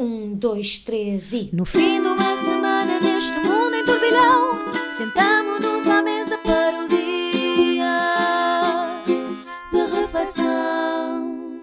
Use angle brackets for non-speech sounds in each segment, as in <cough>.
Um, dois, três e. No fim de uma semana neste mundo em turbilhão, sentamo-nos à mesa para o dia de reflexão.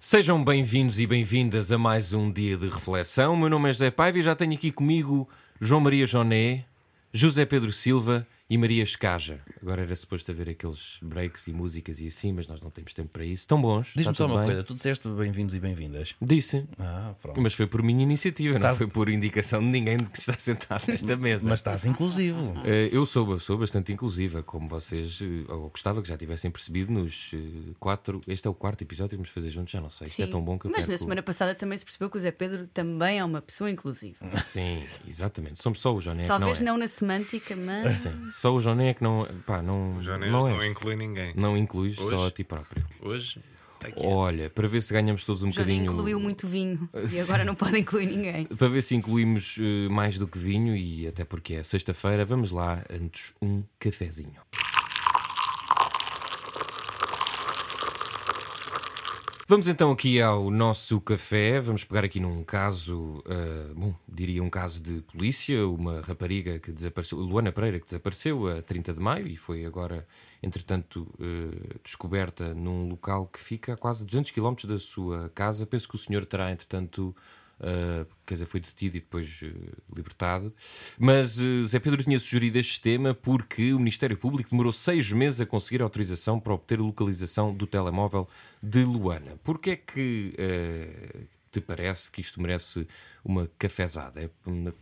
Sejam bem-vindos e bem-vindas a mais um dia de reflexão. O meu nome é José Paiva e já tenho aqui comigo João Maria Joné, José Pedro Silva e Maria Escaja. Agora era suposto haver aqueles breaks e músicas e assim, mas nós não temos tempo para isso. Estão bons? Diz-me só tudo uma bem? coisa, tu disseste bem-vindos e bem-vindas. Disse. Ah, pronto. Mas foi por minha iniciativa, não Estás- foi por indicação de ninguém que está sentado nesta mesa. Mas estás inclusivo. Eh, Eu sou, sou bastante inclusiva, como vocês, eh, ou gostava que já tivessem percebido nos eh, quatro. Este é o quarto episódio que vamos fazer juntos, já não sei. Isto é tão bom que eu Mas na semana passada também se percebeu que o Zé Pedro também é uma pessoa inclusiva. Sim, <laughs> exatamente. Somos só o Joné Talvez não, não na semântica, mas. é. Sim, só o Joné é que não. Pá, não. Já não, não, és. não inclui ninguém. Não incluís só a ti próprio. Hoje aqui. Olha, para ver se ganhamos todos um Já bocadinho. incluiu muito vinho <laughs> e agora não pode incluir ninguém. Para ver se incluímos eh, mais do que vinho e até porque é sexta-feira, vamos lá antes um cafezinho. Vamos então aqui ao nosso café. Vamos pegar aqui num caso, eh, bom, diria um caso de polícia, uma rapariga que desapareceu, Luana Pereira, que desapareceu a 30 de maio e foi agora, entretanto, eh, descoberta num local que fica a quase 200 km da sua casa. Penso que o senhor terá, entretanto, Uh, quer dizer, foi detido e depois uh, libertado. Mas uh, Zé Pedro tinha sugerido este tema porque o Ministério Público demorou seis meses a conseguir autorização para obter a localização do telemóvel de Luana. Porquê é que te parece que isto merece uma cafezada? É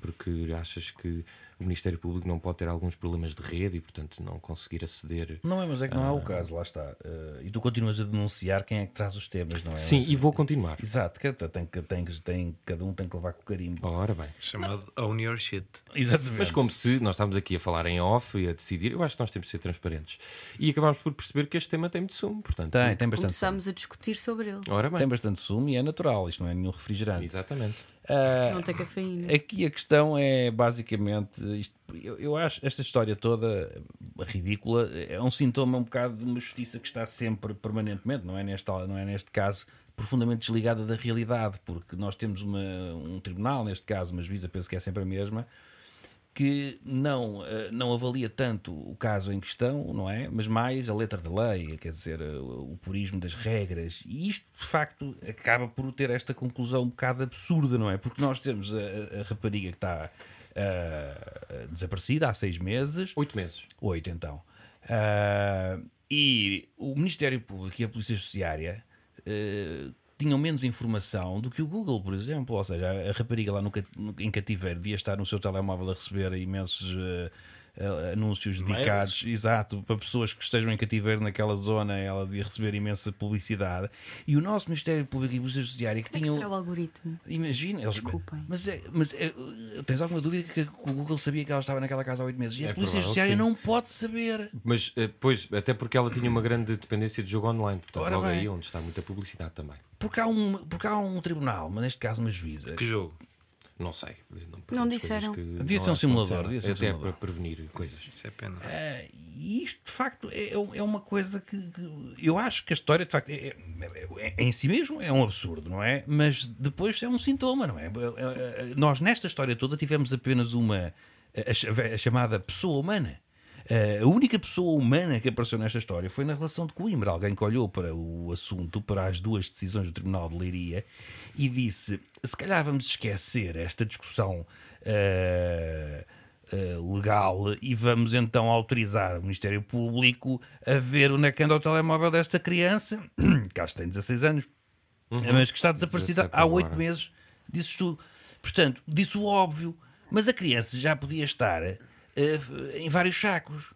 porque achas que o Ministério Público não pode ter alguns problemas de rede e, portanto, não conseguir aceder. Não é, mas é que não é o caso, lá está. Eh, e tu continuas a denunciar quem é que traz os temas, não é? Sim, Mas- e vou continuar. Exato, que tem, que- tem, que- tem, cada um tem que levar com carimbo. Ora bem. Chamado Own Your Shit. Exatamente. Mas como se nós estávamos aqui a falar em off e a decidir, eu acho que nós temos de ser transparentes. E acabámos por perceber que este tema tem muito sumo, portanto. Tem, tem bastante, Começámos a discutir sobre ele. Ora bem. tem bastante sumo e é natural, isto não é nenhum refrigerante. Exatamente. Ah, Não tem cafeína. Aqui a questão é basicamente isto, eu, eu acho esta história toda ridícula é um sintoma um bocado de uma justiça que está sempre permanentemente, não é neste, não é neste caso profundamente desligada da realidade, porque nós temos uma, um tribunal, neste caso uma juíza, penso que é sempre a mesma, que não, eh, não avalia tanto o caso em questão, não é? Mas mais a letra da lei, quer dizer, eh, o purismo das regras. E isto, de facto, acaba por ter esta conclusão um bocado absurda, não é? Porque nós temos a, a- rapariga que está ah, desaparecida há seis meses, Oito meses. Oito, então. Ah, e o Ministério Público e a Polícia Judiciária ah, tinham menos informação do que o Google, por exemplo. Ou seja, a, rapariga lá no, em cativeiro devia estar no seu telemóvel a receber imensos ah, ah, anúncios dedicados, exato, para pessoas que estejam em cativeiro naquela zona. Ela devia receber imensa publicidade. E o nosso Ministério Público e Polícia Judiciária que Como é que será o algoritmo? Imagina, eles, Desculpem. mas, é, mas é, tens alguma dúvida que o Google sabia que ela estava naquela casa há oito meses? E É a Polícia provável que Judiciária não pode saber. Mas, eh, pois, até porque ela tinha uma grande dependência de jogo online, portanto, Ora logo bem. aí onde está muita publicidade também. Porque há um, porque há um tribunal, mas neste caso uma juíza. Que jogo? Não sei. Não, Não disseram. que Devia ser um simulador, devia ser Até simulador. para prevenir coisas. Isso é pena. Ah, e isto, de facto, é, é uma coisa que, que eu acho que a história, de facto, é, é- é- em si mesmo é um absurdo, não é? Mas depois é um sintoma, não é? É- é- é- Nós, nesta história toda, tivemos apenas uma, a, a chamada pessoa humana. Ah, A única pessoa humana que apareceu nesta história foi na relação de Coimbra. Alguém que olhou para o assunto, para as duas decisões do Tribunal de Leiria e disse: se calhar vamos esquecer esta discussão ah, ah, legal e vamos então autorizar o Ministério Público a ver onde é que anda o telemóvel desta criança, que acho que tem 16 anos, mas que está desaparecida 17 há 8 agora. meses. Disse tu. Portanto, disse o óbvio, mas a criança já podia estar ah, em vários sacos.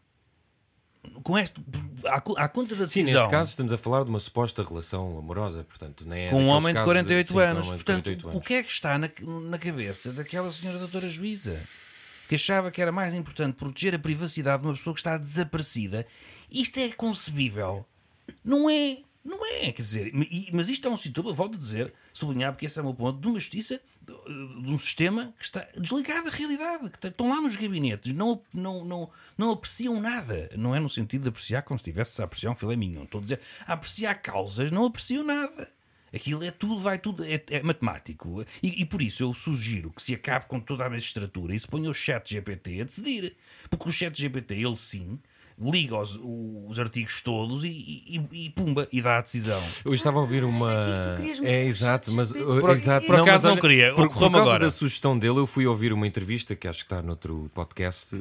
Com este, à, à conta da Sim, decisão. neste caso estamos a falar de uma suposta relação amorosa, portanto, nem é com um homem de casos 48 sim, com um anos. homem de Portanto, 48 o que é que está na, na cabeça daquela senhora doutora juíza? Que achava que era mais importante proteger a privacidade de uma pessoa que está desaparecida. Isto é concebível. Não é. Não é, quer dizer, mas isto é um sintoma, volto a dizer, sublinhar, porque esse é o meu ponto, de uma justiça, de um sistema que está desligado da realidade, que estão lá nos gabinetes, não, não, não, não apreciam nada. Não é no sentido de apreciar como se estivesse a apreciar um filé mignon. Estou a dizer, a apreciar causas, não apreciam nada. Aquilo é tudo, vai tudo, é, é matemático. E, e por isso eu sugiro que se acabe com toda a magistratura e se ponha o chat GPT a decidir. Porque o chat GPT, ele sim, liga os, os artigos todos e, e- e pumba, e dá a decisão. Hoje estava a ouvir uma. era aqui que tu querias meter É o exato, mas. GPT. uh, Por- exato, por acaso mas não olha, queria, Por, por causa agora. da sugestão dele, eu fui ouvir uma entrevista que acho que está noutro podcast.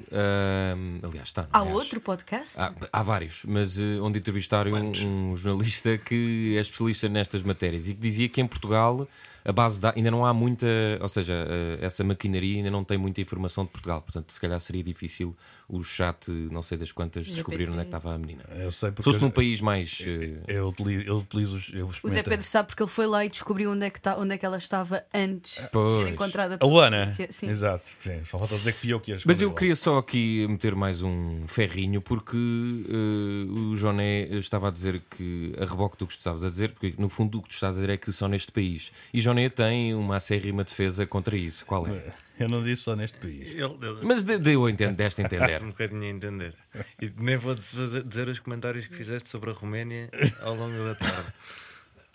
aliás, está. não Há é? Acho. outro podcast? Há, há vários, mas eh, onde entrevistaram um, um jornalista que é especialista nestas matérias e que dizia que em Portugal a base da, ainda não há muita, ou seja, eh, essa maquinaria ainda não tem muita informação de Portugal, portanto, se calhar seria difícil o chat, não sei das quantas, descobrir onde é que estava a menina. Eu sei Se porque fosse eu- num país mais. eh, eu utilizo, eu utilizo os- eu O Zé Pedro sabe porque ele foi lá e descobriu onde é que, tá, onde é que ela estava antes de Pois. ser encontrada A pela Luana. Sim. exato. Sim, só falta dizer que fui eu que ia Mas eu lá. queria só aqui meter mais um ferrinho, porque eh, o Joné estava a dizer que, a reboque do que tu estavas a dizer, porque no fundo o que tu estás a dizer é que só neste país. E Joné tem uma acérrima defesa contra isso. Qual é? Eu não disse só neste país. Ele, ele Mas de- deu a entender, deste a entender. deste um bocadinho a entender. E nem vou dizer dizer os comentários que fizeste sobre a Roménia ao longo da tarde.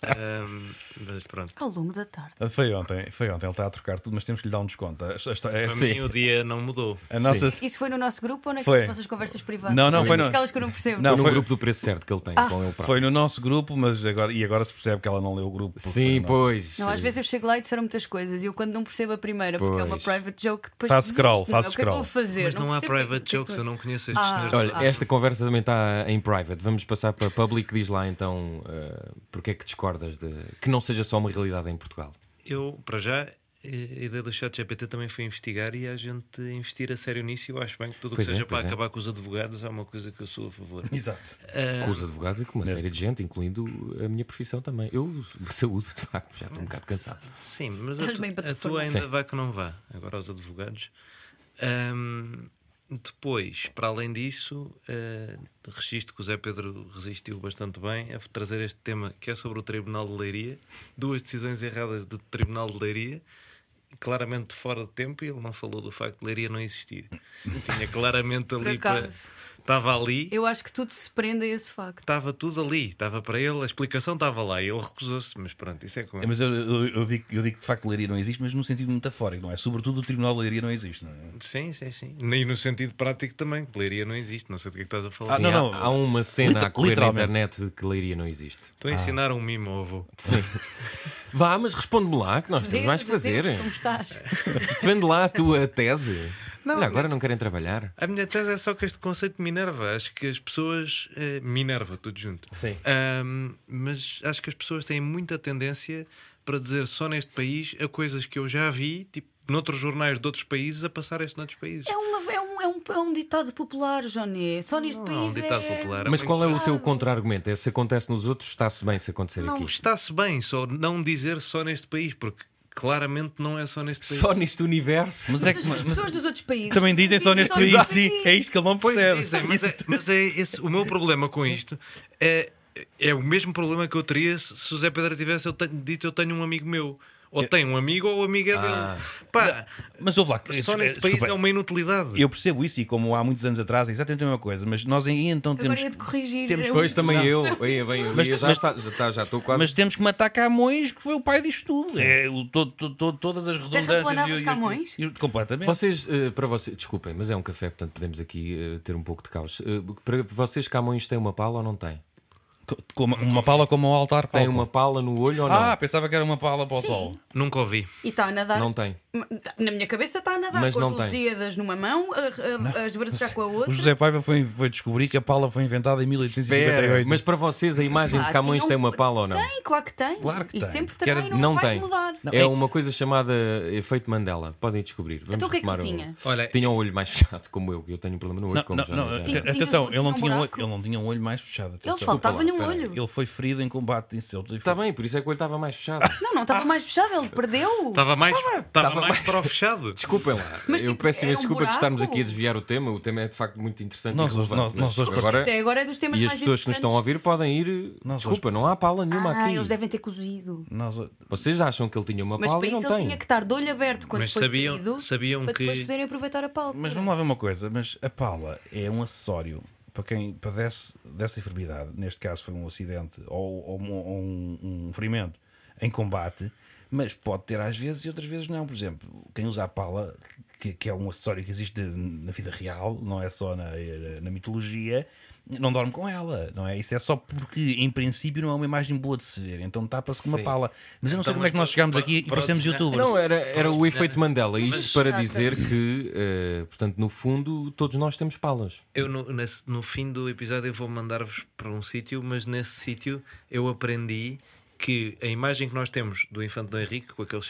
Ahm, mas pronto. Ao longo da tarde. Ah, Foi ontem, foi ontem, ele está a trocar tudo, mas temos que lhe dar um desconto. A, a- a- Para Sim. mim o dia não mudou. a nossa. Isso foi no nosso grupo ou Foi. naquelas vossas conversas privadas? Não, não, foi no- Aquelas que eu não percebo. Não, Foi no foi- grupo do preço certo que ele tem Ah. com ele próprio. Foi no nosso grupo, mas agora, e agora se percebe que ela não leu o grupo. Sim, nosso- pois. Não, às vezes eu chego lá e disseram muitas coisas e eu quando não percebo a primeira, porque é uma Pois. private joke, depois Faz desisto, scroll, não é? faz O que é que eu vou scroll. fazer? Mas não, há percebo o que é private que é jokes, eu não conheço estes Ah. senhores. Olha, Ah. esta conversa também está em private. Vamos passar para public. Diz lá então uh, porque é que de que não seja só uma realidade em Portugal. Eu, para já, a ideia do chat GPT também foi investigar e a gente investir a sério nisso. e Eu acho bem que tudo o que é, seja pois para é. acabar com os advogados é uma coisa que eu sou a favor. Exato. Ah, Com os advogados e com uma série de gente, incluindo a minha profissão também. Eu saúde, de facto, já estou um bocado cansado. Sim, mas a, tu- a tua ainda Sim. vai que não vá. Agora aos advogados. Ahm, depois, para além disso, uh, registro que o Zé Pedro resistiu bastante bem a trazer este tema que é sobre o Tribunal de Leiria. Duas decisões erradas do Tribunal de Leiria. Claramente fora de tempo, e ele não falou do facto de Leiria não existir. Tinha claramente ali para. Estava ali, Eu acho que tudo se prende a esse facto. estava tudo ali, estava para ele, a explicação estava lá e ele recusou-se, mas pronto, isso é com É, ele. mas eu, eu, eu digo, eu digo que de facto Leiria não existe, mas num sentido metafórico, não é? Sobretudo o Tribunal de Leiria não existe, não é? Sim, sim, sim. E no sentido prático também, que Leiria não existe, não sei do que é que estás a falar. Ah, Sim, não, há- não. Há, uma cena Liter- a correr na internet de que Leiria não existe. Estou a ensinar um mimo ao avô. Sim. Vá, mas responde-me lá, que nós temos mais que Deus, fazer. Deus, como estás? Defende lá a tua tese. Não, Olha, agora não querem trabalhar. A minha tese é só que este conceito me enerva. Acho que as pessoas. eh, me enerva tudo junto. Sim. Ahm, mas acho que as pessoas têm muita tendência para dizer só neste país a coisas que eu já vi, tipo, noutros jornais de outros países, a passar-se noutros países. É, uma, é, um, é, um, é um ditado popular, Johnny. Só neste Não, país é um ditado é... popular. Mas É qual é o teu contra-argumento? É se acontece nos outros, está-se bem se acontecer Não, aqui. está-se bem, só não dizer só neste país, porque claramente não é só neste país. Só neste universo. Mas é que as mas- pessoas dos outros países também dizem só neste país, sim, é isto que ele não percebe. dizem, mas, é, mas é esse, o meu problema com isto é, é o mesmo problema que eu teria se, se o Zé Pedro tivesse eu tenho, dito eu tenho um amigo meu. Ou tem um amigo ou o amigo é Ah. dele. Pá, Mas houve lá. só neste país é uma inutilidade. Eu percebo isso e como há muitos anos atrás é exatamente a mesma coisa, mas nós aí então Agora temos. ia-te corrigir. temos Eu- Pois também Não. eu. Ia bem, Mas- ia, já, mas- está- já, está- já estou quase. Mas temos que matar Camões, que foi o pai disto tudo. É, o, todo, todo- todo- todas as redundâncias. E- Camões? e- Completamente. Vocês, eh, para vocês, desculpem, mas é um café, portanto podemos aqui eh, ter um pouco de caos. Eh, para vocês, Camões tem uma pala ou não tem? Co- com uma, uma pala como um altar Tem palco. uma pala no olho ou não? Ah, pensava que era uma pala para o Sim. sol. Nunca ouvi. E está a nadar. Não tem. Na minha cabeça está a nadar Mas com as. Lusíadas numa mão, a- a- as braças já com a outra. O José Paiva foi, foi descobrir que a pala foi inventada em 1858. Espera, mas para vocês a imagem de Ah, Camões tinha um- tem uma pala ou não? Tem, claro que tem. Claro que e tem. sempre também não, Não tem. mudar. Não, é é- uma coisa chamada efeito Mandela. Podem descobrir. Vamos Então o que é que ele retomar o- tinha? Olha, Tinha um olho mais fechado, como eu, que eu tenho um problema no olho. Não, como não, já, não, já- Tinha- atenção, tinha- ele, não tinha um tinha olho, ele não tinha um olho mais fechado. Ele atenção. faltava-lhe um olho. Ele foi ferido em combate de insulto. e Está bem, por isso é que o olho estava mais fechado. Não, não, estava mais fechado, ele perdeu. estava mais, estava Estava mais mais- para o fechado. <laughs> Desculpem lá. Mas, eu tipo, peço era imensa um desculpa de estarmos buraco. aqui a desviar o tema. O tema é de facto muito interessante Nós e nós- nós mas hoje agora, Até agora é dos temas e as pessoas que nos estão a ouvir podem ir. Nós Desculpa, não há pala nenhuma Ah, aqui. eles devem ter cozido. Nós, Vocês acham que ele tinha uma Mas pala para e não isso ele tem? tinha que estar de olho aberto quando Mas foi sabiam- ferido sabiam para depois que- poderem aproveitar a pálpebra. Mas vamos lá ver uma coisa, mas a pala é um acessório para quem padece dessa enfermidade, neste caso foi um acidente ou, ou um, ou um- um ferimento em combate, mas pode ter às vezes e outras vezes não. Por exemplo, quem usa a pala, que, que é um acessório que existe na vida real, não é só na, na mitologia, não dorme com ela, não é? Isso é só porque, em princípio, não é uma imagem boa de se ver, então tapa-se com uma Sim. pala. Mas eu não sei Então, como é que nós chegámos para- aqui e parecemos youtubers. Não, era, era o efeito? Mandela. Isto Mas- para dizer que, eh, portanto, no fundo, todos nós temos palas. Eu no, nesse- no fim do episódio eu vou mandar-vos para um sítio, mas nesse sítio eu aprendi que a imagem que nós temos do Infante Dom Henrique com aquele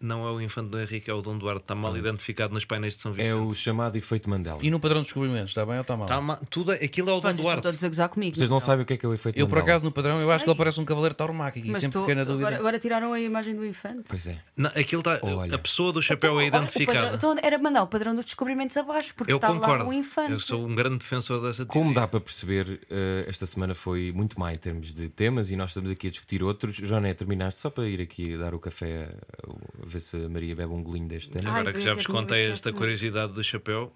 não é o Infante Dom Henrique, é o Dom Duarte, está mal identificado nos painéis de São É Vicente. o chamado efeito Mandela. E no padrão de descobrimentos, está bem ou está mal? Tá ma- tudo, é- aquilo é o Dom Vocês estão Duarte. todos a gozar comigo. Vocês não então. sabem o que é que é o efeito Eu, por Mandela. acaso, no padrão, eu acho que ele parece um cavaleiro tauromáquico e Mas sempre tu- fiquei na dúvida. agora, agora tiraram a imagem do infante. Pois é. Não, aquilo tá, Olha. a pessoa do chapéu é Então, o identificada. padrão- então era mandar o padrão dos descobrimentos abaixo, porque eu está concordo. lá o infante. Eu sou um grande defensor dessa Como teoria. dá para perceber, eh, esta semana foi muito má em termos de temas e nós estamos aqui a discutir outros. Joné, terminaste só para ir aqui dar o café a, ver se a Maria bebe um golinho deste. Ai, Agora que já vos contei esta curiosidade do chapéu,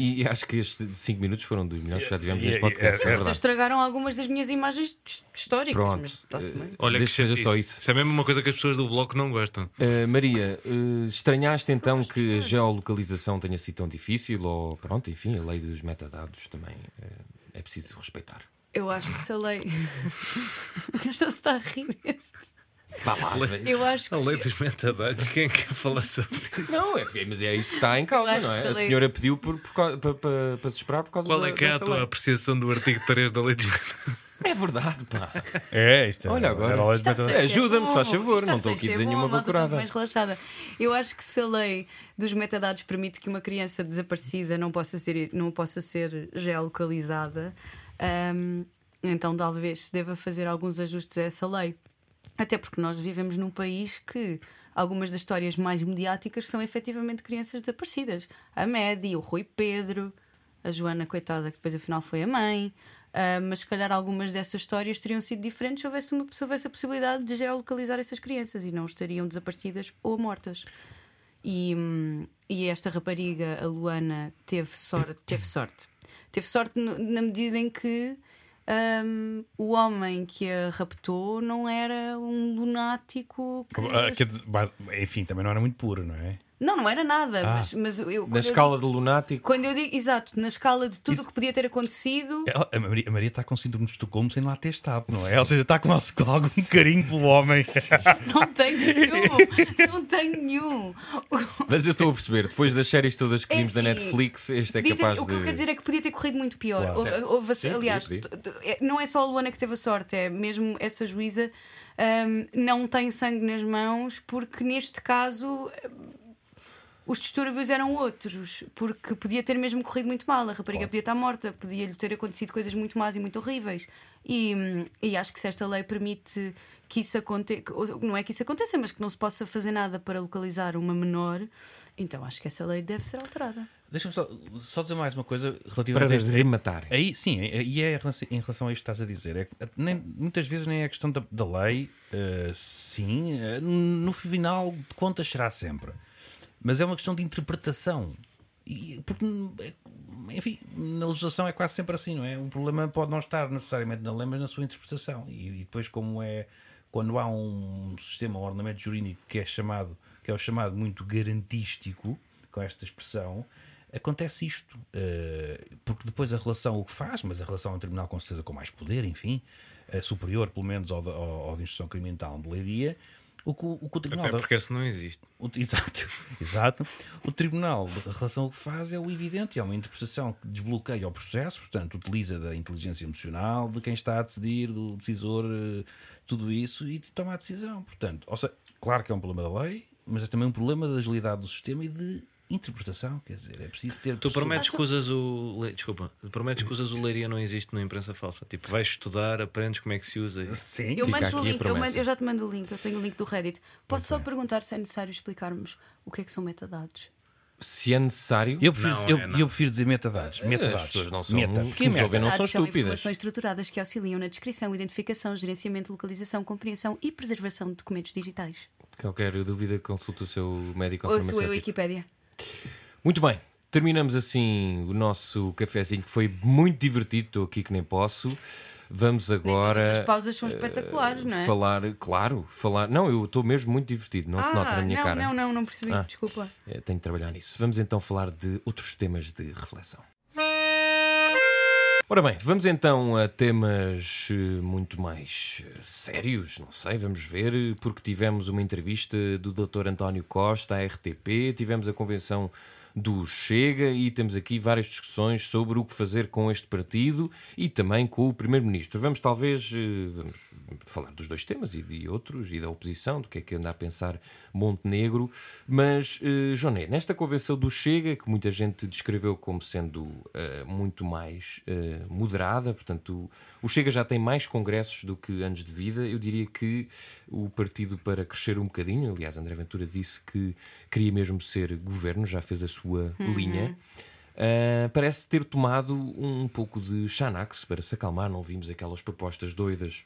E acho que estes 5 minutos foram dos melhores que já tivemos neste e- podcast. é- É, Sim, vocês verdade. estragaram algumas das minhas imagens his- históricas. Pronto. Mas está-se bem. olha Desde que seja só chatice. isso. Isso é mesmo uma coisa que as pessoas do bloco não gostam. Eh, Maria, eh, estranhaste então que a geolocalização tenha sido tão difícil? Ou pronto, enfim, a lei dos metadados também eh, é preciso respeitar. Eu acho que se a lei. <laughs> Já se está a rir este. Vá lá, Eu acho que. A lei se- dos metadados, quem é que falar sobre isso? Não, é, mas é isso que está em causa, não é? A senhora pediu por, por causa- para, para, se esperar por causa Qual da, é que é a tua lei. apreciação do artigo 3 da lei dos É verdade, pá. É, isto é- Olha agora. sexta, Ajuda-me, é se faz favor, não estou aqui a dizer é bom, nenhuma estou bacurada. mais relaxada. Eu acho que se a lei dos metadados permite que uma criança desaparecida não possa ser, não possa ser geolocalizada, hum, então talvez se deva fazer alguns ajustes a essa lei. Até porque nós vivemos num país que algumas das histórias mais mediáticas são efetivamente crianças desaparecidas. A Medi, o Rui Pedro, a Joana, coitada, que depois afinal foi a mãe. Ah, mas se calhar algumas dessas histórias teriam sido diferentes se houvesse, uma, se houvesse a possibilidade de geolocalizar essas crianças e não estariam desaparecidas ou mortas. E, hum, e esta rapariga, a Luana, teve sorte. Teve sorte, teve sorte na medida em que hum, o homem que a raptou não era um lunático que. Ah, dizer, enfim, também não era muito puro, não é? Não, não era nada, Ah. mas, mas eu. Na quando eu escala de lunático. Quando eu digo, exato, na escala de tudo o que podia ter acontecido, Ela- A Maria, a Maria está com síndrome de Estocolmo sem lá ter estado, não é? Ou seja, está com, com algum carinho pelo homem. não tenho nenhum. não tenho nenhum. Mas eu estou a perceber, depois das séries todas que É vimos da assim, Netflix, este é Podia ter- capaz o que eu de. quero dizer é que podia ter corrido muito pior. Claro. Houve- Sim, aliás, é- não é só a Luana que teve a sorte, é mesmo essa juíza hum, não tem sangue nas mãos, porque neste caso. Os distúrbios eram outros, porque podia ter mesmo corrido muito mal. A rapariga podia estar morta, podia-lhe ter acontecido coisas muito más e muito horríveis. E, e acho que se esta lei permite que isso aconteça, não é que isso aconteça, mas que não se possa fazer nada para localizar uma menor, então acho que essa lei deve ser alterada. Deixa-me só, só dizer mais uma coisa Para relativamente a este rematar. Aí, sim, e é em relação- a isto que estás a dizer. É, que nem- muitas vezes nem é a questão da, da lei, eh, sim, eh, no final de contas será sempre. Mas é uma questão de interpretação. E, porque, enfim, na legislação é quase sempre assim, não é? O problema pode não estar necessariamente na lei, mas na sua interpretação. E, e depois, como é. Quando há um sistema, um ordenamento jurídico que é chamado, que é o chamado muito garantístico, com esta expressão, acontece isto. eh, porque depois a relação o que faz, mas a relação ao tribunal com certeza com mais poder, enfim, eh, superior pelo menos ao, da- ao, ao de instrução criminal de leiria, o que o, o, tribunal. Até porque esse não existe. o- <laughs> exato, exato. O tribunal de relação o que faz é o evidente, é uma interpretação que desbloqueia o processo, portanto, utiliza da inteligência emocional de quem está a decidir, do decisor, eh, tudo isso e toma a decisão. Portanto, ou seja, claro que é um problema da lei, mas é também um problema da agilidade do sistema e de interpretação. Quer dizer, é preciso ter. Tu prometes que usas o. le- Desculpa, prometes que usas o Leiria não existe no imprensa falsa. Tipo, vais estudar, aprendes como é que se usa isso. Sim, Eu, Fica mando o link, eu, mando- eu já te mando o link, eu tenho o link do Reddit. Posso só perguntar se é necessário explicarmos o que é que são metadados? Se é necessário. Eu prefiro, Não, eu, é, eu prefiro dizer metadados. metadados. As pessoas não são. Meta. que Que nos ouvem não Metadados são são estúpidas. informações estruturadas que auxiliam na descrição, identificação, gerenciamento, localização, compreensão e preservação de documentos digitais. Qualquer dúvida, consulta o seu médico ou a farmacêutico. Wikipédia. Muito bem, terminamos assim o nosso cafezinho que foi muito divertido. Estou aqui que nem posso. Vamos Nem todas agora. as pausas são eh, espetaculares, não é? Falar, claro, falar. Não, eu estou mesmo muito divertido, não se nota na minha não, cara. não, não, não percebi, Ah. desculpa. Eh, Tenho de trabalhar nisso. Vamos então falar de outros temas de reflexão. Ora bem, vamos então a temas eh, muito mais eh, sérios, não sei, vamos ver, eh, porque tivemos uma entrevista do Dr. António Costa à RTP, tivemos a convenção do Chega e temos aqui várias discussões sobre o que fazer com este partido e também com o Primeiro-Ministro. Vamos talvez vamos falar dos dois temas e de outros e da oposição, do que é que anda a pensar Montenegro, mas, eh, Joné, nesta convenção do Chega, que muita gente descreveu como sendo eh, muito mais eh, moderada, portanto, o, o Chega já tem mais congressos do que anos de vida, eu diria que o partido para crescer um bocadinho, aliás, André Ventura disse que queria mesmo ser governo, já fez a sua linha. Uh, parece ter tomado um pouco de Xanax para se acalmar. Não vimos aquelas propostas doidas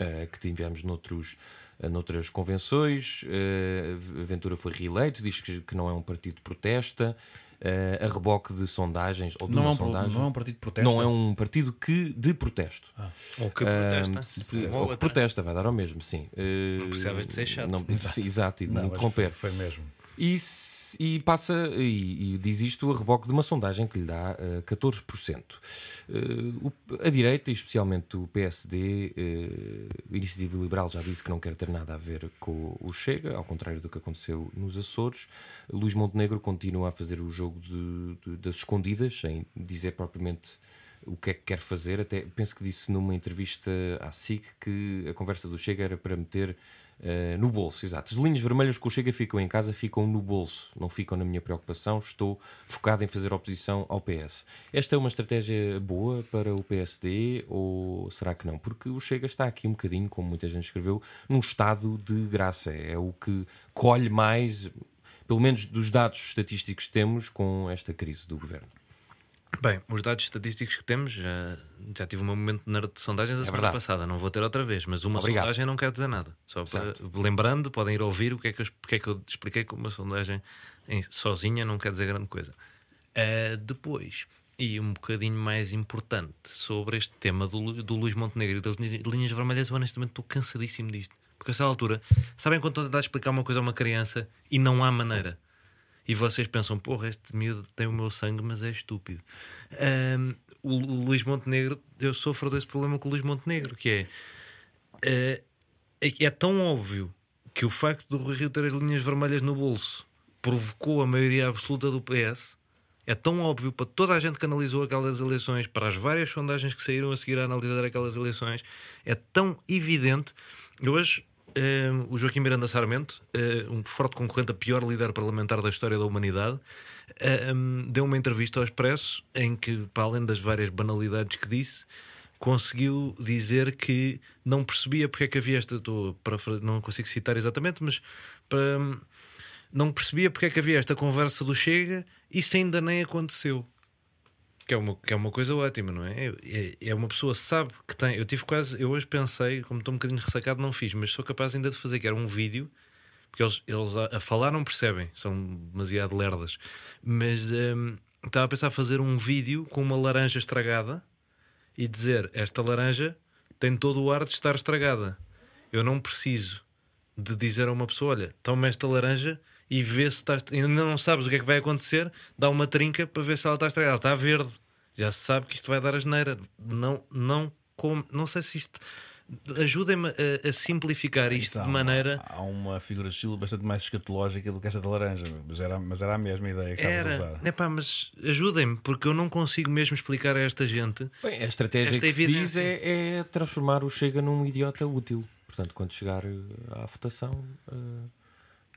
uh, que tivemos noutros, uh, noutras convenções. Uh, Ventura foi reeleito, diz que, que não é um partido de protesta. Uh, a reboque de sondagens ou de Não uma é, um, sondagem. não é um partido de protesto. Não é um partido que de protesto. Ou que protesta. Ah, se- ou que protesta, vai dar ao mesmo, sim. Uh, Não precisavas de ser chato. não- exato, e de Não, interromper. Foi, foi mesmo. E, se- e passa e, e diz isto a reboque de uma sondagem que lhe dá eh, 14%. Eh, o- a direita, especialmente o PSD, eh, a Iniciativa Liberal já disse que não quer ter nada a ver com o Chega, ao contrário do que aconteceu nos Açores. Luís Montenegro continua a fazer o jogo de- de- das escondidas, sem dizer propriamente o que é que quer fazer. Até penso que disse numa entrevista à SIC que a conversa do Chega era para meter eh, no bolso, exato. As linhas vermelhas que o Chega ficam em casa ficam no bolso, não ficam na minha preocupação. Estou focado em fazer oposição ao PS. Esta é uma estratégia boa para o PSD ou será que não? Porque o Chega está aqui um bocadinho, como muita gente escreveu, num estado de graça. É o que colhe mais, pelo menos dos dados estatísticos que temos com esta crise do governo. Bem, os dados estatísticos que temos, já, já tive um momento nerd de sondagens a semana verdade. passada, não vou ter outra vez, mas uma Obrigado. sondagem não quer dizer nada. Só para, lembrando, podem ir ouvir o que é que eu, porque é que eu expliquei que uma sondagem em- sozinha não quer dizer grande coisa. Ah, depois, e um bocadinho mais importante sobre este tema do, do Luís Montenegro e das linhas, linhas vermelhas, eu honestamente estou cansadíssimo disto. Porque a essa altura, sabem quando estão a tentar explicar uma coisa a uma criança e não há maneira? E vocês pensam, porra, este miúdo tem o meu sangue, mas é estúpido. Ahm, o, Luís Montenegro, eu sofro desse problema com o Luís Montenegro, que é, eh, é, é tão óbvio que o facto do Rui Rio ter as linhas vermelhas no bolso provocou a maioria absoluta do PS. É tão óbvio para toda a gente que analisou aquelas eleições, para as várias sondagens que saíram a seguir a analisar aquelas eleições, é tão evidente. Hoje o Joaquim Miranda Sarmento, eh, um forte concorrente a pior líder parlamentar da história da humanidade, um, deu uma entrevista ao Expresso em que, para além das várias banalidades que disse, conseguiu dizer que não percebia porque é que havia esta. Estou para, não consigo citar exatamente, mas para, não percebia porque é que havia esta conversa do Chega e isso ainda nem aconteceu. Que é, uma, que é uma coisa ótima, não é? É, é uma pessoa sabe que tem. Eu tive quase. Eu hoje pensei, como estou um bocadinho ressacado, não fiz, mas sou capaz ainda de fazer, que era um vídeo, porque eles, eles a, a falar não percebem, são demasiado lerdas. Mas hum, estava a pensar fazer um vídeo com uma laranja estragada e dizer: Esta laranja tem todo o ar de estar estragada. Eu não preciso de dizer a uma pessoa: Olha, toma esta laranja e vê se está. Ainda não sabes o que é que vai acontecer, dá uma trinca para ver se ela está estragada. Ela está verde, já se sabe que isto vai dar asneira. Não, não, como, não sei se isto. Ajudem-me a, a simplificar isto de maneira. Há uma figura de estilo bastante mais escatológica do que essa da laranja, mas era, mas era a mesma ideia que Era, usar. epá, mas ajudem-me, porque eu não consigo mesmo explicar a esta gente. Bem, a estratégia Esta que se diz evidência. é, é transformar o Chega num idiota útil. Portanto, quando chegar eh, à votação, eh,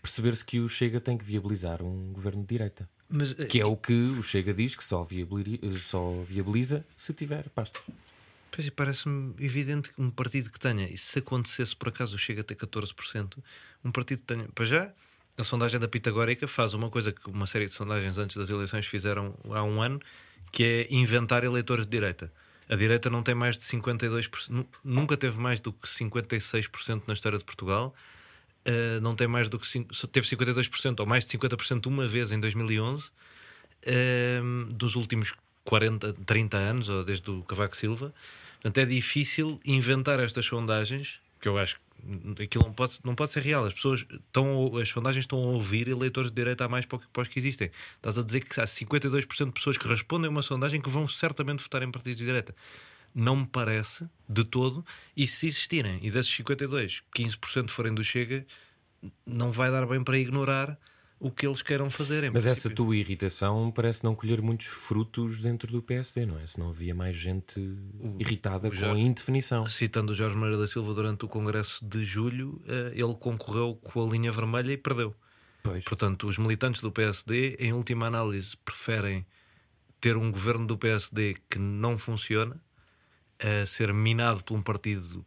perceber-se que o Chega tem que viabilizar um governo de direita. Mas, Que é o que o Chega diz que só, viabili- eh, só viabiliza se tiver pasta. Pois parece-me evidente que um partido que tenha, e se acontecesse por acaso o chega ter 14%, um partido que tenha. Para já, a sondagem da Pitagórica faz uma coisa que uma série de sondagens antes das eleições fizeram há um ano, que é inventar eleitores de direita. A direita não tem mais de 52%, nu- nunca teve mais do que 56% na história de Portugal. Uh, não tem mais do que cinco- só teve 52% ou mais de 50% uma vez em 2011 um, dos últimos 40, 30 anos, ou desde o Cavaco Silva. Portanto, é difícil inventar estas sondagens, que eu acho que aquilo não pode, não pode ser real. As pessoas estão, as sondagens estão a ouvir eleitores de direita a mais para, para que existem. Estás a dizer que há 52% de pessoas que respondem a uma sondagem que vão certamente votar em partidos de direita. Não me parece de todo. E se existirem, e desses 52, 15% forem do Chega, não vai dar bem para ignorar o que eles queiram fazer. Mas essa princípio. tua irritação parece não colher muitos frutos dentro do PSD, não é? Se não havia mais gente irritada o com já- a indefinição. Citando o Jorge Moreira da Silva durante o Congresso de Julho, eh, ele concorreu com a linha vermelha e perdeu. Pois. Portanto, os militantes do PSD, em última análise, preferem ter um governo do PSD que não funciona, a ser minado por um partido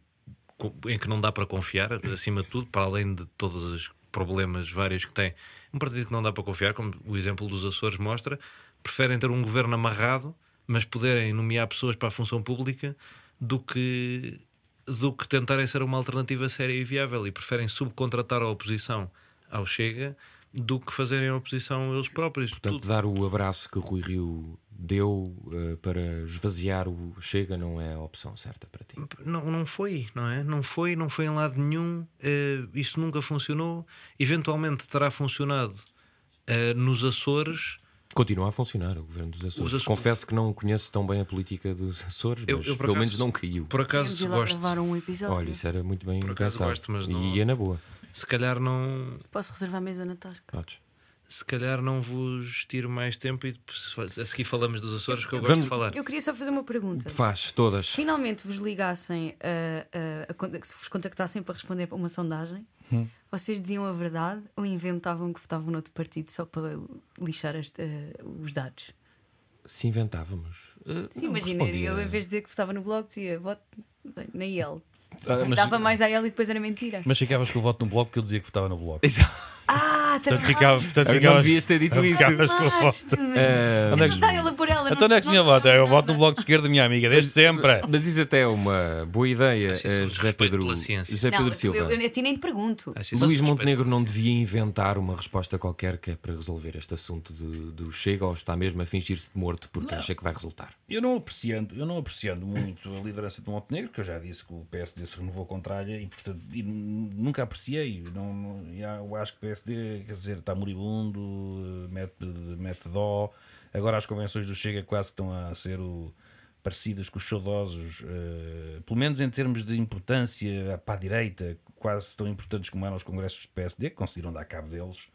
em que não dá para confiar, acima de tudo, para além de todos os problemas vários que tem, um partido que não dá para confiar, como o exemplo dos Açores mostra, preferem ter um governo amarrado, mas poderem nomear pessoas para a função pública do que do que tentarem ser uma alternativa séria e viável e preferem subcontratar a oposição ao Chega do que fazerem a oposição eles próprios. Portanto, Tudo- dar o abraço que o Rui Rio deu eh, para esvaziar o Chega não é a opção certa para ti. Não, não foi, não é? Não foi, não foi em lado nenhum. eh, isso nunca funcionou. Eventualmente terá funcionado eh, nos Açores. Continua a funcionar o governo dos Açores. Açores- Confesso que não conheço tão bem a política dos Açores, Eu- mas eu, por pelo acaso- menos não caiu. Por acaso gosto. um episódio. Olha, isso era muito bem Por acaso gosto, mas não- E é na boa. Se calhar não. Posso reservar a mesa na tasca? Podes. Se calhar não vos tiro mais tempo e depois, a seguir falamos dos Açores que eu gosto Vamos- de falar. Eu queria só fazer uma pergunta. Faz, todas. Se finalmente vos ligassem, a, a- a se vos contactassem para responder a uma sondagem, Hum. vocês diziam a verdade ou inventavam que votavam noutro partido só para lixar este- eh, os dados? Se inventávamos. eh, Sim, imagina, eu em vez de dizer que votava no blog, dizia voto na IEL. Ah, mas- Dava mais a ela e depois era mentira. Mas ficavas com o voto no bloco porque eu dizia que votava no bloco. Ah, Portanto, ficavas, portanto, Não ficavas, devias ter dito isso. ficavas com o voto. Tramaste-me. Eh, Então é que- está ela por ela. Então onde é que tinha voto? Eu voto no bloco de esquerda, minha amiga, desde sempre. Mas isso até é uma boa ideia, Acho isso eh, um José Pedro, pela ciência. José Não, Pedro eu, Silva. eu, eu, a ti nem te pergunto. Acho isso um Luís Montenegro pela não ciência. devia inventar uma resposta qualquer que é para resolver este assunto do, do Chega ou está mesmo a fingir-se de morto porque acha que vai resultar. Eu não apreciando, eu não apreciando muito a liderança de Montenegro, que eu já disse que o PSD se renovou contra a e portanto e nunca apreciei. Não, não- já, eu acho que o PSD, quer dizer, está moribundo, mete, mete dó. Agora as convenções do Chega quase que estão a ser o, parecidas com os saudosos, eh, pelo menos em termos de importância para a direita, quase tão importantes como eram os congressos do PSD, que conseguiram dar cabo deles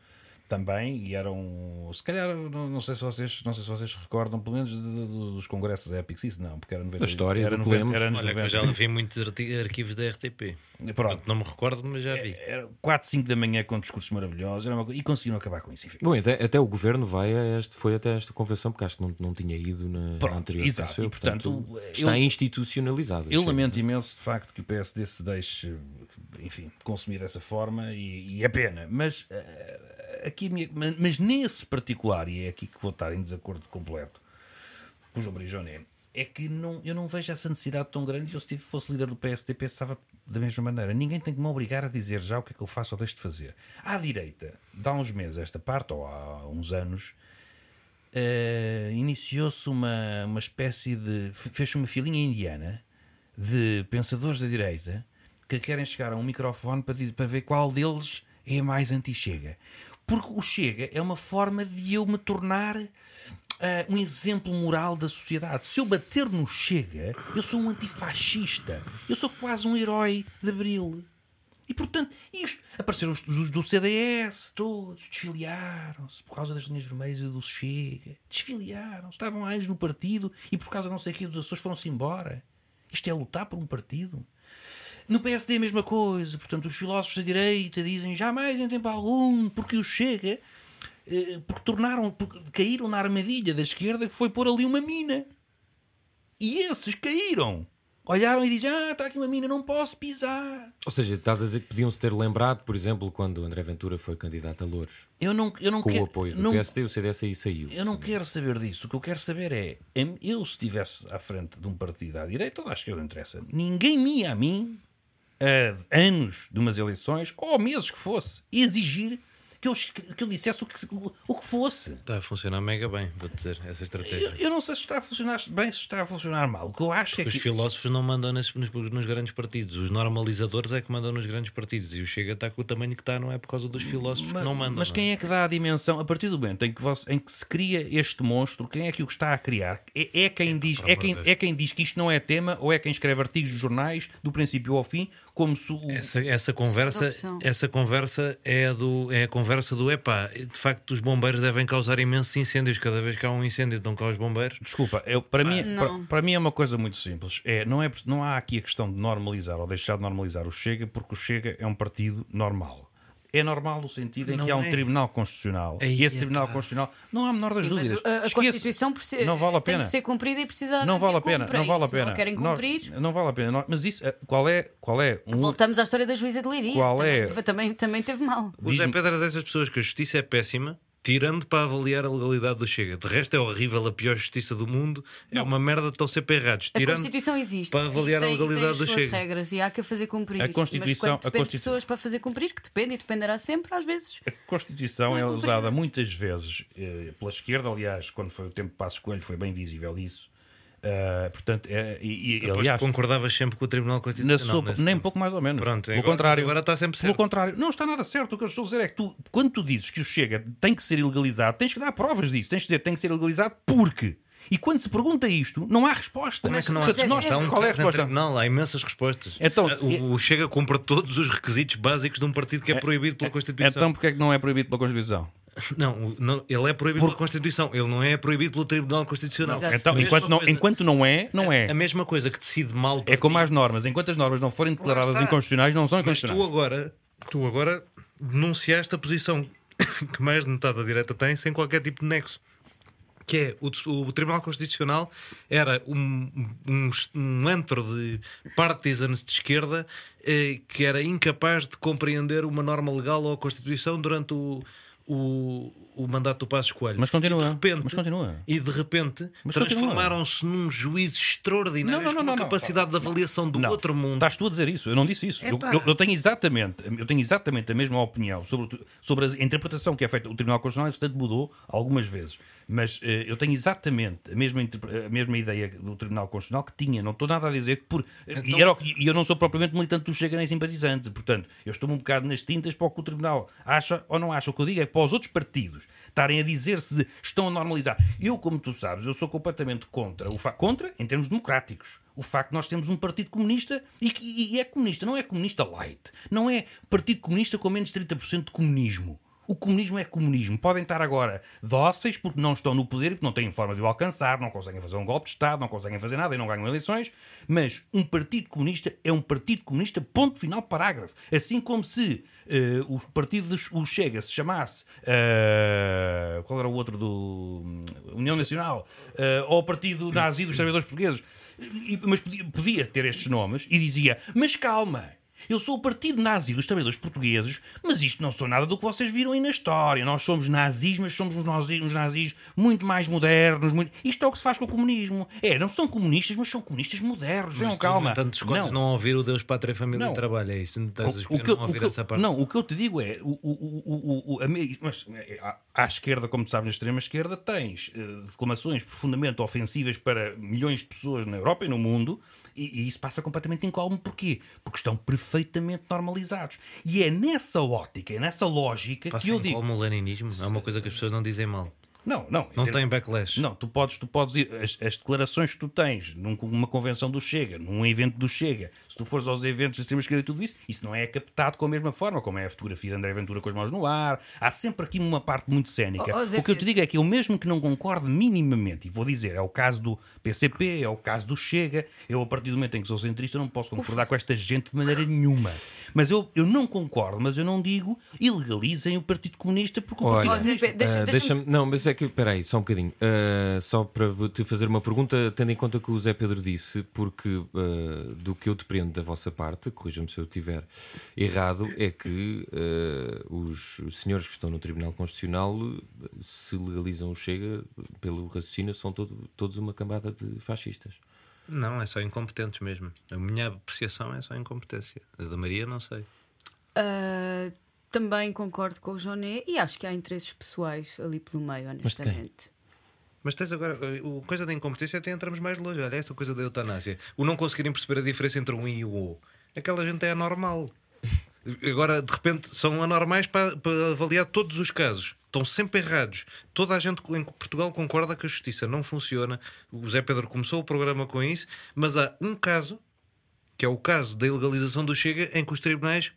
também, e eram, se calhar, não, não sei se vocês, não sei se vocês recordam, pelo menos de- de- dos congressos épicos, isso não, porque era 90, Da história, era do que 90, lemos. era anos Olha, que eu 90. já vi muitos arquivos da RTP. Pronto. Portanto, não me recordo, mas já vi. Era 4, 5 da manhã com discursos maravilhosos, era uma e conseguiram acabar com isso. enfim. Bom, até, até o governo vai a este, foi até esta convenção porque acho que não, não tinha ido na, Pronto, na anterior. exato, e, portanto, está eu- institucionalizado. Eu lamento imenso de facto que o PSD se deixe, enfim, consumir dessa forma e, e é pena. Mas eh, aqui, minha- mas, nesse particular, e é aqui que vou estar em desacordo completo com o João Brijoné, é que não, eu não vejo essa necessidade tão grande. Eu, se fosse líder do PSD, pensava da mesma maneira. Ninguém tem que me obrigar a dizer já o que é que eu faço ou deixo de fazer. À direita, há uns meses, esta parte, ou há uns anos, eh, iniciou-se uma, uma espécie de. fe- fez-se uma filinha indiana de pensadores da direita que querem chegar a um microfone para, dizer- para ver qual deles é mais anti-chega. Porque o chega é uma forma de eu me tornar ah, um exemplo moral da sociedade. Se eu bater no chega, eu sou um antifascista. Eu sou quase um herói de abril. E portanto, isto. Apareceram os, os do CDS, todos, desfiliaram-se por causa das linhas vermelhas e do Chega. Desfiliaram-se, estavam anos no partido e por causa não sei o que dos Açores foram-se embora. Isto é lutar por um partido. No PSD é a mesma coisa, portanto, os filósofos da direita dizem jamais em tempo algum, porque o Chega, eh, porque tornaram, porque caíram na armadilha da esquerda que foi pôr ali uma mina. E esses caíram. Olharam e dizem: Ah, está aqui uma mina, não posso pisar. Ou seja, estás a dizer que podiam-se ter lembrado, por exemplo, quando André Ventura foi candidato a Louros, Eu não, eu não com quero. o apoio do não, PSD, o CDS aí saiu. Eu não quero saber disso. O que eu quero saber é: eu, se estivesse à frente de um partido à direita ou à esquerda, não interessa, ninguém me a mim, a anos de umas eleições, ou meses que fosse, exigir que eu, que eu dissesse o que, o, que fosse. Está a funcionar mega bem, vou dizer, essa estratégia. Eu, eu não sei se está a funcionar bem, se está a funcionar mal. O que eu acho é Os que. filósofos não mandam nas- nos, nos grandes partidos, os normalizadores é que mandam nos grandes partidos e o Chega está com o tamanho que está, não é por causa dos filósofos que não mandam. Mas quem é que dá a dimensão? A partir do momento em que, você- em que se cria este monstro, quem é que o está a criar? É, é quem diz, pelo é, quem, Deus. é quem diz que isto não é tema ou é quem escreve artigos de jornais do princípio ao fim, como se o. Essa, essa conversa, essa conversa é, a do, é a conversa do epá, de facto os bombeiros devem causar imensos incêndios, cada vez que há um incêndio estão cá os bombeiros. Desculpa, eu, para, mim, para, Não. para mim é uma coisa muito simples. É, não, é, não há aqui a questão de normalizar ou deixar de normalizar o Chega, porque o Chega é um partido normal. É normal no sentido em Não que há um é. Tribunal Constitucional. Aí e esse é Tribunal pá. Constitucional, não há a menor das Sim, mas dúvidas. a, a Constituição precisa- não vale a tem pena. que ser cumprida e precisa Não de vale a pena, não vale a pena. Não querem cumprir. não vale a pena. Mas isso, eh, qual é, qual é um, Voltamos à história da juíza de Leiria. Qual é? Também, também, também teve mal. O Zé Pedro é dessas pessoas que a justiça é péssima, tirando para avaliar a legalidade do Chega. De resto é horrível, a pior justiça do mundo, é uma merda, estão sempre errados. A Tirando Constituição existe. para avaliar e a tem, legalidade tem do as suas Chega. regras e há que a fazer cumprir. A Constituição- Mas a Constituição- pessoas para fazer cumprir, que depende e dependerá sempre, às vezes. A Constituição Não é é usada muitas vezes eh, pela esquerda, aliás, quando foi o tempo de Passos Coelho foi bem visível isso. Ah, portanto, é, e, e, aliás, concordavas sempre com o Tribunal na Constitucional. sua- nem tempo. pouco mais ou menos. Pronto, pelo agora- contrário, agora está sempre Pelo certo. contrário, não está nada certo. O que eu estou a dizer é que tu, quando tu dizes que o Chega tem que ser ilegalizado, tens que dar provas disso. Tens que dizer tem que ser ilegalizado porque. E quando se pergunta isto, não há resposta. Como é que não há Portanto, é- nós- resposta? Há um qual é a resposta? tribunal, há imensas respostas. Então, O- se- o, Chega cumpre todos os requisitos básicos de um partido que é proibido pela Constituição. Então porquê é que não é proibido pela Constituição? Não, não, ele é proibido pela Constituição, ele não é proibido pelo Tribunal Constitucional. Exato. Então, A enquanto não, coisa- enquanto não é, não é. A mesma coisa que decide mal É como as normas. Enquanto as normas não forem declaradas inconstitucionais, não são Mas tu inconstitucionais. agora, tu agora denunciaste a posição <coughs> que mais de metade da direita tem sem qualquer tipo de nexo. Que é o, o Tribunal Constitucional era um, um, um antro de partisans de esquerda eh, que era incapaz de compreender uma norma legal ou a Constituição durante o, o, o mandato do Passos Coelho. Mas continua, E de repente, mas continua. E de repente transformaram-se num juiz extraordinário Não, não, com não, uma não, não. capacidade de avaliação do Não. outro mundo. Estás tu a dizer isso? Eu não disse isso. Eu, eu- eu tenho exatamente, eu tenho exatamente a mesma opinião sobre, sobre a interpretação que é feita. O Tribunal Constitucional, portanto, mudou algumas vezes. Mas eh, eu tenho exatamente a mesma, a mesma ideia do Tribunal Constitucional que tinha. Não estou nada a dizer que por. Então- E, era e eu não sou propriamente militante do Chega nem simpatizante. Portanto, eu estou um bocado nas tintas para o que o Tribunal acha ou não acha. O que eu digo é que para os outros partidos estarem a dizer-se estão a normalizar. Eu, como tu sabes, eu sou completamente contra. O contra em termos democráticos. O facto de nós termos um partido comunista e, que- e é comunista, não é comunista light. Não é partido comunista com menos de 30% de comunismo. O comunismo é comunismo. Podem estar agora dóceis porque não estão no poder e porque não têm forma de o alcançar, não conseguem fazer um golpe de Estado, não conseguem fazer nada e não ganham eleições. Mas um partido comunista é um partido comunista, ponto final, parágrafo. Assim como se eh, o partido dos- o Chega se chamasse. eh, qual era o outro do. hum, União Nacional? eh, ou o Partido Nazi dos Trabalhadores Portugueses. E- mas podia, podia ter estes nomes e dizia: Mas calma. Eu sou o partido nazi dos trabalhadores portugueses, mas isto não sou nada do que vocês viram aí na história. Nós somos nazis, mas somos uns nazis, uns nazis muito mais modernos. Muito... Isto é o que se faz com o comunismo. É, não são comunistas, mas são comunistas modernos. Tu, calma. entanto, escolhes não. ouvir o Deus, Pátria, Família Não. e Trabalho. É isso. Não estás O- o que eu- não o que eu-. Não, o que eu te digo é, o, o, o, o, a mas, é, à, à esquerda, como tu sabes, na extrema esquerda, tens eh, declamações profundamente ofensivas para milhões de pessoas na Europa e no mundo, e, e isso passa completamente incólume. Porquê? Porque estão perfeitamente normalizados. E é nessa ótica, é nessa lógica Passa que eu digo. como o leninismo. É uma coisa que as pessoas não dizem mal. Não, não. Não tem backlash. Não, tu podes, tu podes ir. As, as declarações que tu tens num- numa convenção do Chega, num evento do Chega, se tu fores aos eventos da extrema esquerda e tudo isso, isso não é captado com a mesma forma, como é a fotografia de André Ventura com as mãos no ar. Há sempre aqui uma parte muito cénica. Oh, oh, o que eu te digo é que eu, mesmo que não concorde minimamente, e vou dizer, é o caso do PCP, é o caso do Chega, eu, a partir do momento em que sou centrista, não posso concordar com esta gente de maneira nenhuma. Mas eu, eu não concordo, mas eu não digo ilegalizem o Partido Comunista porque o Partido Oh, Comunista. Deixa- Ah, deixa-me- não, mas é que, espera aí, só um bocadinho. Ah, só para te fazer uma pergunta, tendo em conta o que o Zé Pedro disse, porque ah, do que eu dependo da vossa parte, corrija-me se eu estiver errado, é que ah, os, os senhores que estão no Tribunal Constitucional, se legalizam o Chega, pelo raciocínio, são todo- todos uma cambada de fascistas. Não, é só incompetentes mesmo. A minha apreciação é só incompetência. A da Maria, não sei. Ah, também concordo com o Joné e acho que há interesses pessoais ali pelo meio, honestamente. Mas tens agora, o coisa da incompetência até entramos mais longe. Olha, esta coisa da eutanásia. O não conseguirem perceber a diferença entre um I e o O. Aquela gente é anormal. <laughs> Agora, de repente, são anormais para, para avaliar todos os casos. Estão sempre errados. Toda a gente em Portugal concorda que a justiça não funciona. O Zé Pedro começou o programa com isso, mas há um caso, que é o caso da ilegalização do Chega, em que os tribunais.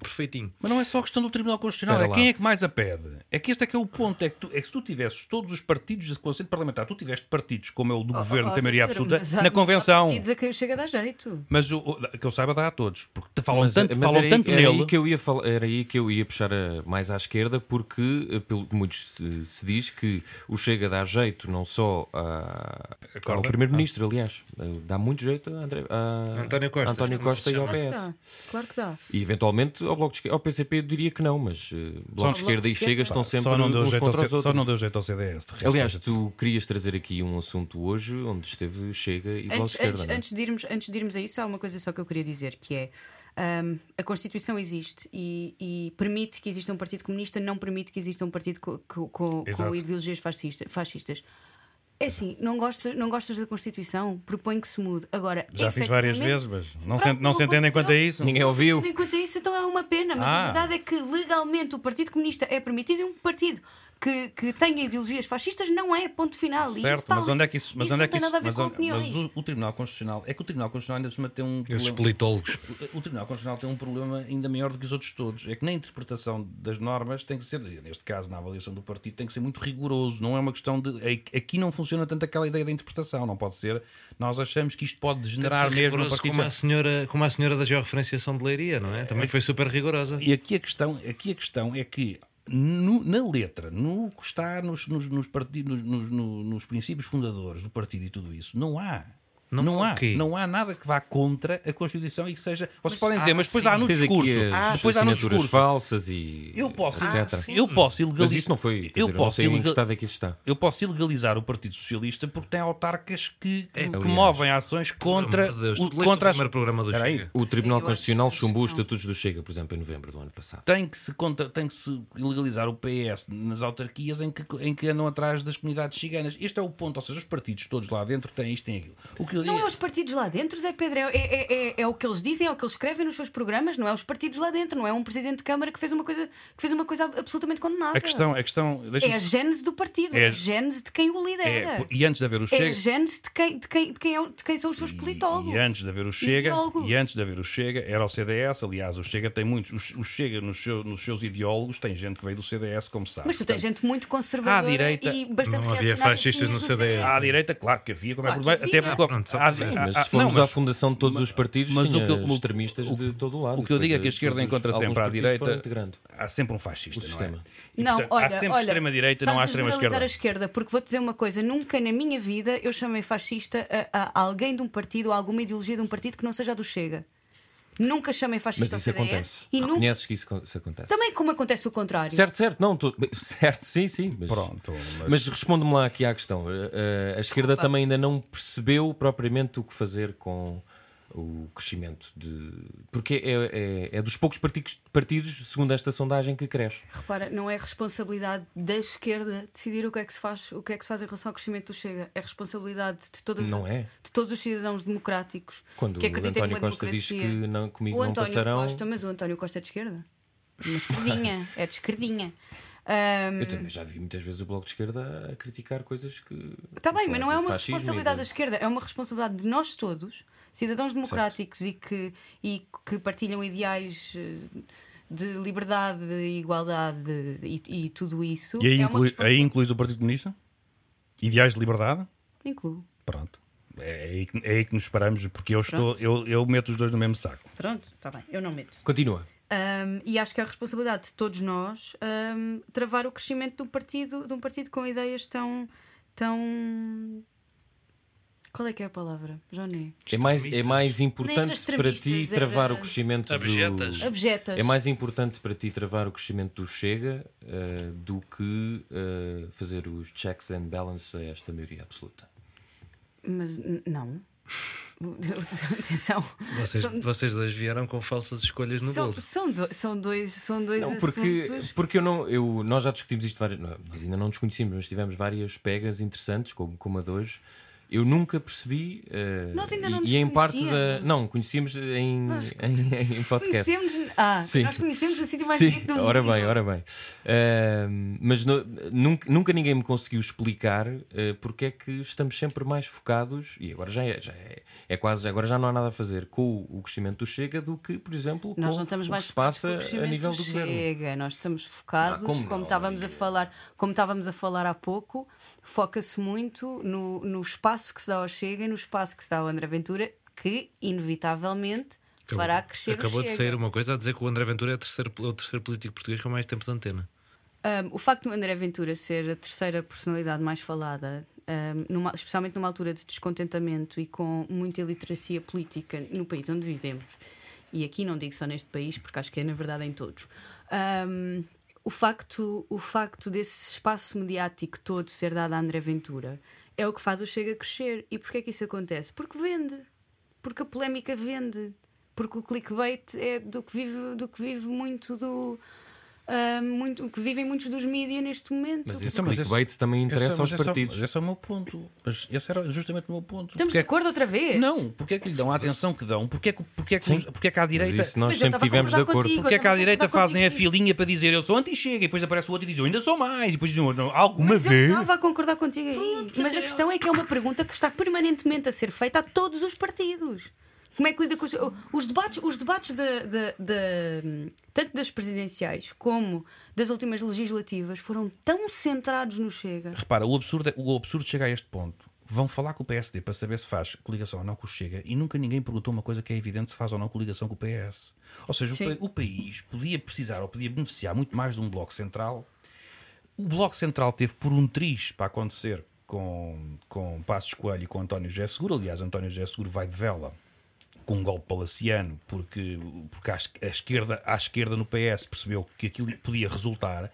Perfeitinho. Mas não é só a questão do Tribunal Constitucional, é lá. quem é que mais a pede. É que este é que é o ponto. É que, tu, é que se tu tivesses todos os partidos de Conselho Parlamentar, tu tiveste partidos como é o do Governo, Oh, tem oh, maioria Zé Pedro, absoluta, mas na mas Convenção. partidos a quem chega a dar jeito. Mas o, o- que eu saiba, dá a todos. Porque te falam Mas, tanto, mas falam era, aí- tanto era nele. aí que eu ia falar, era aí que eu ia puxar a- mais à esquerda, porque, eh, pelo que muitos se, se diz, que o Chega dá jeito não só a, ao? Primeiro-Ministro, aliás, eh, dá muito jeito a, André, a António Costa. António Costa e ao que PS. Claro que dá. E eventualmente ao Bloco de Esquerda, ao PCP eu diria que não, mas eh, Bloco de Esquerda e Chega estão sempre só, não deu uns jeito contra os C- só outros. não deu jeito ao CDS. Aliás, tu querias trazer aqui um assunto hoje onde esteve Chega e Bloco de Esquerda. antes, é? antes, de irmos, antes de irmos a isso, há uma coisa só que eu queria dizer, que é hum, a Constituição existe e, e permite que exista um partido comunista, não permite que exista um partido co- co- com, com, ideologias fascista- fascistas. É assim, não gostas, não gostas da Constituição? Propõe que se mude. Agora, Já fiz várias vezes, mas não, Pronto, se, não se entendem quanto a isso. Ninguém Não se ouviu. entende Enquanto isso, então é uma pena, mas Ah. a verdade é que legalmente o Partido Comunista é permitido e um partido que, que tenha ideologias fascistas não é, ponto final. E isso Certo, está mas onde é que isso, mas isso onde não é que tem isso, nada a ver mas, com opiniões. mas o, o Tribunal Constitucional é que o Tribunal Constitucional ainda cima tem um Esses problema- politólogos. o Tribunal Constitucional tem um problema ainda maior do que os outros todos. É que na interpretação das normas tem que ser, neste caso, na avaliação do partido, tem que ser muito rigoroso. Não é uma questão de. é- Aqui não funciona tanto aquela ideia da interpretação. Não pode ser. Nós achamos que isto pode degenerar mesmo no partido. como a, senhora, como a senhora da georreferenciação de Leiria, não é? Também foi super rigorosa. E aqui a questão, aqui a questão é que no- na letra, no que está nos, nos, nos, partidos, nos, nos- nos princípios fundadores do partido e tudo isso, não há. Não Não, há quê? não há nada que vá contra a Constituição e que seja. Vocês podem dizer, ah, mas depois sim. há no Tens discurso. aqui as depois há no assinaturas discurso. falsas e Eu posso, etc. sim. eu posso ilegalizar. Mas isso não foi. Eu dizer, posso, em que ilegal- estado é que isso está. eu posso ilegalizar o Partido Socialista porque tem autarcas que, que aliás. movem ações contra, Deus, o, contra o as- primeiro programa do. Chega? O Tribunal Sim, Constitucional que chumbou os estatutos do Chega, por exemplo, em novembro do ano passado. tem que se conta, tem que se ilegalizar o PS nas autarquias em que, em que andam atrás das comunidades ciganas. Este é o ponto, ou seja, os partidos todos lá dentro têm isto, têm aquilo. O que Não digo é os partidos lá dentro, Zé Pedro, é, é, é, é o que eles dizem, é o que eles escrevem nos seus programas, não é os partidos lá dentro, não é um presidente de Câmara que fez uma coisa, que fez uma coisa absolutamente condenável. a questão, a questão, É a gênese do partido, é, É- a gênese de quem o é, lidera. e antes de haver o É a Chega, gênese de quem, de quem, de quem, é de quem são os seus politólogos. E, e antes de haver o Chega, Ideólogos. e antes de haver o Chega, era o CDS. Aliás, o Chega tem muitos. O, Chega, nos, seu- nos seus ideólogos, tem gente que veio do CDS, como sabe. Mas tu tens gente muito conservadora À direita- e bastante Não havia fascistas no CDS. À direita, claro que havia, como é Claro problema. que Até havia. porque. Só dizer. Sim, mas há- se formos não, à mas- fundação de todos os partidos, mas o que eu- o- extremistas o- de todo o lado. O que eu digo é que a esquerda encontra sempre à direita. integrando. Há sempre um fascista, O não sistema. é? E, Não, portanto, olha, há sempre olha, extrema direita, não há a extrema esquerda. a esquerda, porque vou-te dizer uma coisa: nunca na minha vida eu chamei fascista a, a alguém de um partido ou a alguma ideologia de um partido que não seja a do Chega. Nunca chamei Mas fascista ao isso CDS acontece. e nunca. Reconheces que isso, isso acontece. Também como acontece o contrário. Certo, certo, não, tô- <laughs> certo, sim, sim. Mas, Pronto, mas- mas responde-me lá aqui à questão. Eh, a esquerda Desculpa. também ainda não percebeu propriamente o que fazer com o crescimento de. Porque é, é- é dos poucos partidos, segundo esta sondagem, que cresce. Repara, não é responsabilidade da esquerda decidir o que é que se faz, o que é que se faz em relação ao crescimento do Chega. É responsabilidade de todas, Não é? de todos os cidadãos democráticos Quando que o acreditam António numa Costa diz democracia. que não, comigo o não António passarão. Costa, mas o António Costa é de esquerda. Uma esquerdinha, é de esquerdinha. <laughs> Ahm, Eu também já vi muitas vezes o Bloco de Esquerda a criticar coisas que. Está Tá bem, mas não é uma responsabilidade da esquerda, é uma responsabilidade de nós todos, cidadãos democráticos e que, e que partilham ideais eh, de liberdade, de igualdade e, e tudo isso. E aí, é inclui, aí incluís o Partido Comunista? Ideais de liberdade? Incluo. Pronto. É aí, que- é aí que nos paramos, porque eu, estou, Pronto. eu, eu meto os dois no mesmo saco. Pronto, está bem, eu não meto. Continua. Um, e acho que é a responsabilidade de todos nós um, travar o crescimento do partido, de um partido com ideias tão. tão. Qual é que é a palavra, Johnny? É mais, é mais era importante para ti extremistas, travar era- o crescimento Abjetas. do. Abjetas. É mais importante para ti travar o crescimento do Chega eh, do que eh, fazer os checks and balances a esta maioria absoluta. Mas não. <laughs> Atenção. Vocês, São- vocês dois vieram com falsas escolhas no São, bolso. são, do- são dois, são dois Não, porque, assuntos. porque eu não, eu, nós já discutimos isto várias. Nós ainda não nos conhecíamos, mas tivemos várias pegas interessantes, como, como a de hoje. Eu nunca percebi. eh, Nós ainda e, não nos e em parte da. conhecíamos. Não, conhecemos em, Nós <laughs> em, em podcast. Conhecemos, ah, Sim. nós conhecemos o sítio mais Sim, bonito do mundo. ora bem, ora bem. Ahm, mas no- nunca, nunca ninguém me conseguiu explicar eh, porque é que estamos sempre mais focados, e agora já é, já é, é quase, agora já não há nada a fazer com o, crescimento do Chega do que, por exemplo, Nós com não estamos o mais que se passa a nível do do governo. Chega. Nós estamos focados, Ah, como como, não? estávamos a falar, como estávamos a falar há pouco, foca-se muito no, no espaço que se dá ao Chega e no espaço que se dá ao André Ventura, que inevitavelmente fará crescer Acabou de sair uma coisa a dizer que o André Ventura é o terceiro, o terceiro político português com mais tempo de antena. Um, o facto do André Ventura ser a terceira personalidade mais falada, um, numa- especialmente numa altura de descontentamento e com muita iliteracia política no país onde vivemos, e aqui não digo só neste país, porque acho que é na verdade em todos, um, o, facto, o facto desse espaço mediático todo ser dado a André Ventura é o que faz o Chega crescer. E porquê é que isso acontece? Porque vende. Porque a polémica vende. Porque o clickbait é do que vive, do que vive muito do. Ah, muito, o que vivem muitos dos mídias neste momento. Mas esse Então, mas clickbait também interessa esse- aos mas esse é partidos. mas Esse é o meu ponto. Mas esse era justamente o meu ponto. Estamos Porque de é acordo outra vez? Não, porque é que lhe dão a atenção que dão? Porque é que, porque é que, porque é que à Mas direita. isso nós Mas eu sempre a tivemos de acordo. contigo. Porque é que à Eu a direita fazem a contigo. filinha para dizer eu sou anti-chega e depois aparece o outro e diz eu ainda sou mais e depois dizem "Não, alguma Mas eu vez. estava a concordar contigo aí. Mas a questão é que é uma pergunta que está permanentemente a ser feita a todos os partidos. Como é que lida com os, os debates, os debates da- da- da- tanto das presidenciais como das últimas legislativas foram tão centrados no Chega. Repara, o absurdo, é- o absurdo chega a este ponto. Vão falar com o PSD para saber se faz coligação ou não com o Chega e nunca ninguém perguntou uma coisa que é evidente se faz ou não coligação com o PS. Ou seja, o, Sim. o país podia precisar ou podia beneficiar muito mais de um bloco central. O bloco central teve por um triz para acontecer com, com Passos Coelho e com António José Seguro. Aliás, António José Seguro vai de vela com um golpe palaciano porque, porque a, es- a esquerda, a esquerda no PS percebeu que aquilo podia resultar.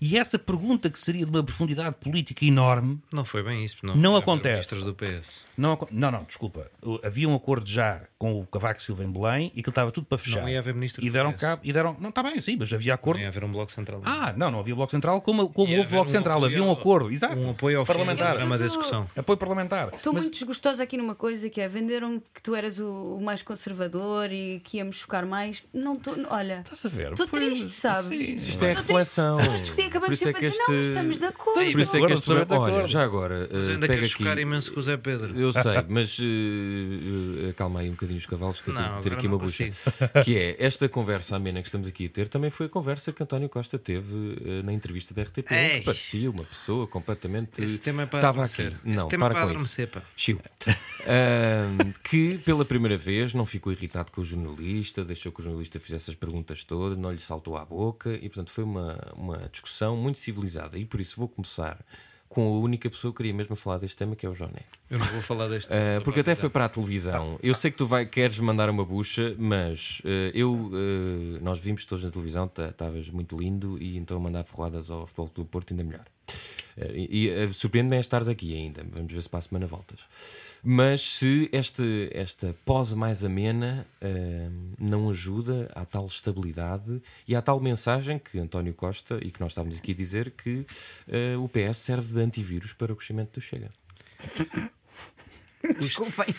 E essa pergunta que seria de uma profundidade política enorme Não foi bem isso. Não, Não acontece. Ministros do PS. não, não, não, desculpa. Havia um acordo já com o Cavaco Silva em Belém e que estava tudo para fechar. Não ia haver ministro E do deram PS. cabo e deram. Não, está bem, sim, mas havia acordo. Não ia haver um bloco central. Ah, não, não havia Bloco Central como, como houve Bloco um Central. havia um acordo. Exato. um apoio ao parlamentar. do Eu tô- execução. Apoio parlamentar. Estou Mas- muito desgostosa aqui numa coisa que é venderam que tu eras o, o mais conservador e que íamos chocar mais. Não estou. Olha. Estás a ver? Estou triste, sabes? sim. Isto é reflexão. Vamos discutir, Por acabamos isso é sempre que a dizer, não, este- estamos de acordo. Por isso é que Agora este programa- Olha, já agora, Mas eh, ainda quer chocar imenso com o Zé Pedro. Eu sei, <laughs> mas eh, acalma aí um bocadinho os cavalos que eu tenho que ter aqui uma bucha. <laughs> Que é esta conversa amena que estamos aqui a ter também foi a conversa que António Costa teve eh, na entrevista da RTP. Ei. que parecia uma pessoa completamente. Esse tema é para Estava adormecer. aqui. Esse Não, tema é para para adormecer, pá. Chiu. <laughs> Ahm, que pela primeira vez não ficou irritado com o jornalista, deixou que o jornalista fizesse as perguntas todas, não lhe saltou à boca e, portanto, foi uma, uma discussão muito civilizada. E por isso vou começar com a única pessoa que queria mesmo falar deste tema, que é o Joné. Eu não vou falar deste Uh, <laughs> tema, só porque até foi avisar. para a televisão. Eu sei que tu vai, queres mandar uma bucha, mas uh, eu, uh, nós vimos todos na televisão, estavas muito lindo e então mandar ferroadas ao Futebol do Porto ainda melhor. Uh, e uh, surpreende-me é estares aqui ainda. Vamos ver se para a semana voltas. Mas se este, esta pós mais amena uh, não ajuda à tal estabilidade e à tal mensagem que António Costa e que nós estávamos aqui a dizer que uh, o PS serve de antivírus para o crescimento do Chega. <laughs> Desculpem.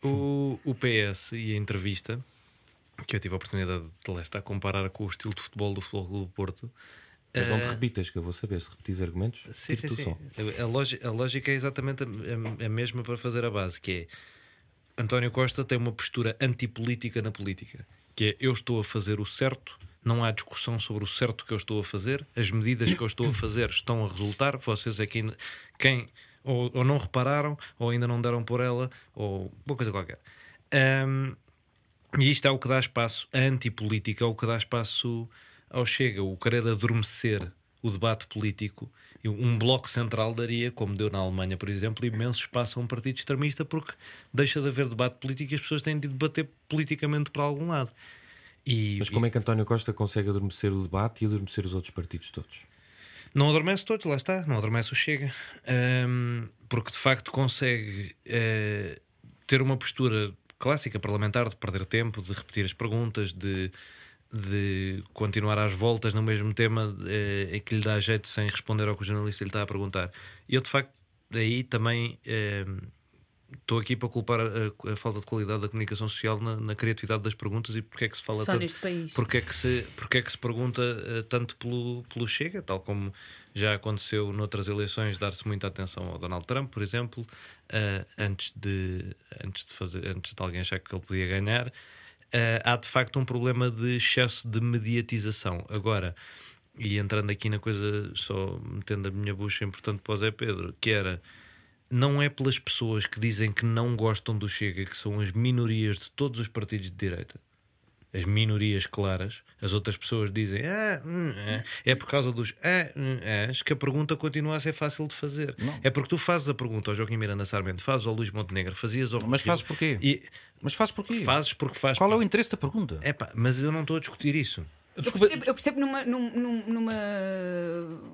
O, o PS e a entrevista, que eu tive a oportunidade de lá estar a comparar com o estilo de futebol do Futebol Clube do Porto. Mas não te eh, repitas, que eu vou saber. Se repetis argumentos, Sim, sim, sim. A, lógica, a lógica é exatamente a, a- mesma para fazer a base, que é António Costa tem uma postura antipolítica na política, que é eu estou a fazer o certo, não há discussão sobre o certo que eu estou a fazer, as medidas que eu estou a fazer estão a resultar, vocês é quem, quem ou, ou não repararam, ou ainda não deram por ela, ou uma coisa qualquer. Ahm, e isto é o que dá espaço, a antipolítica é o que dá espaço ao Chega, o querer adormecer o debate político. Um bloco central daria, como deu na Alemanha, por exemplo, imenso espaço a um partido extremista porque deixa de haver debate político e as pessoas têm de debater politicamente para algum lado. E, Mas como é que António Costa consegue adormecer o debate e adormecer os outros partidos todos? Não adormece todos, lá está, não adormece o Chega. Ahm, porque de facto consegue eh, ter uma postura clássica parlamentar de perder tempo, de repetir as perguntas, de, de continuar às voltas no mesmo tema eh, em que lhe dá jeito sem responder ao que o jornalista lhe está a perguntar. E eu, de facto, aí também eh, estou aqui para culpar a, a falta de qualidade da comunicação social na, na criatividade das perguntas e porque é que se fala Só tanto. neste país. Porque é que se, porque é que se pergunta eh, tanto pelo, pelo Chega, tal como já aconteceu noutras eleições, dar-se muita atenção ao Donald Trump, por exemplo, antes, de, antes, de fazer, antes de alguém achar que ele podia ganhar. Eh, há de facto um problema de excesso de mediatização. Agora, e entrando aqui na coisa, só metendo a minha bucha importante para o Zé Pedro, que era não é pelas pessoas que dizem que não gostam do Chega, que são as minorias de todos os partidos de direita, as minorias claras, as outras pessoas dizem ah, hum, é, é por causa dos ah, hum, que a pergunta continua a ser fácil de fazer. É porque tu fazes a pergunta ao Joaquim Miranda Sarmento, fazes ao Luís Montenegro, fazias ao Mas Rui fazes porquê? E Mas fazes porquê? fazes porque fazes. Qual é o interesse da pergunta? É pá, mas eu não estou a discutir isso. Eu percebo, eu percebo numa, num, num, numa,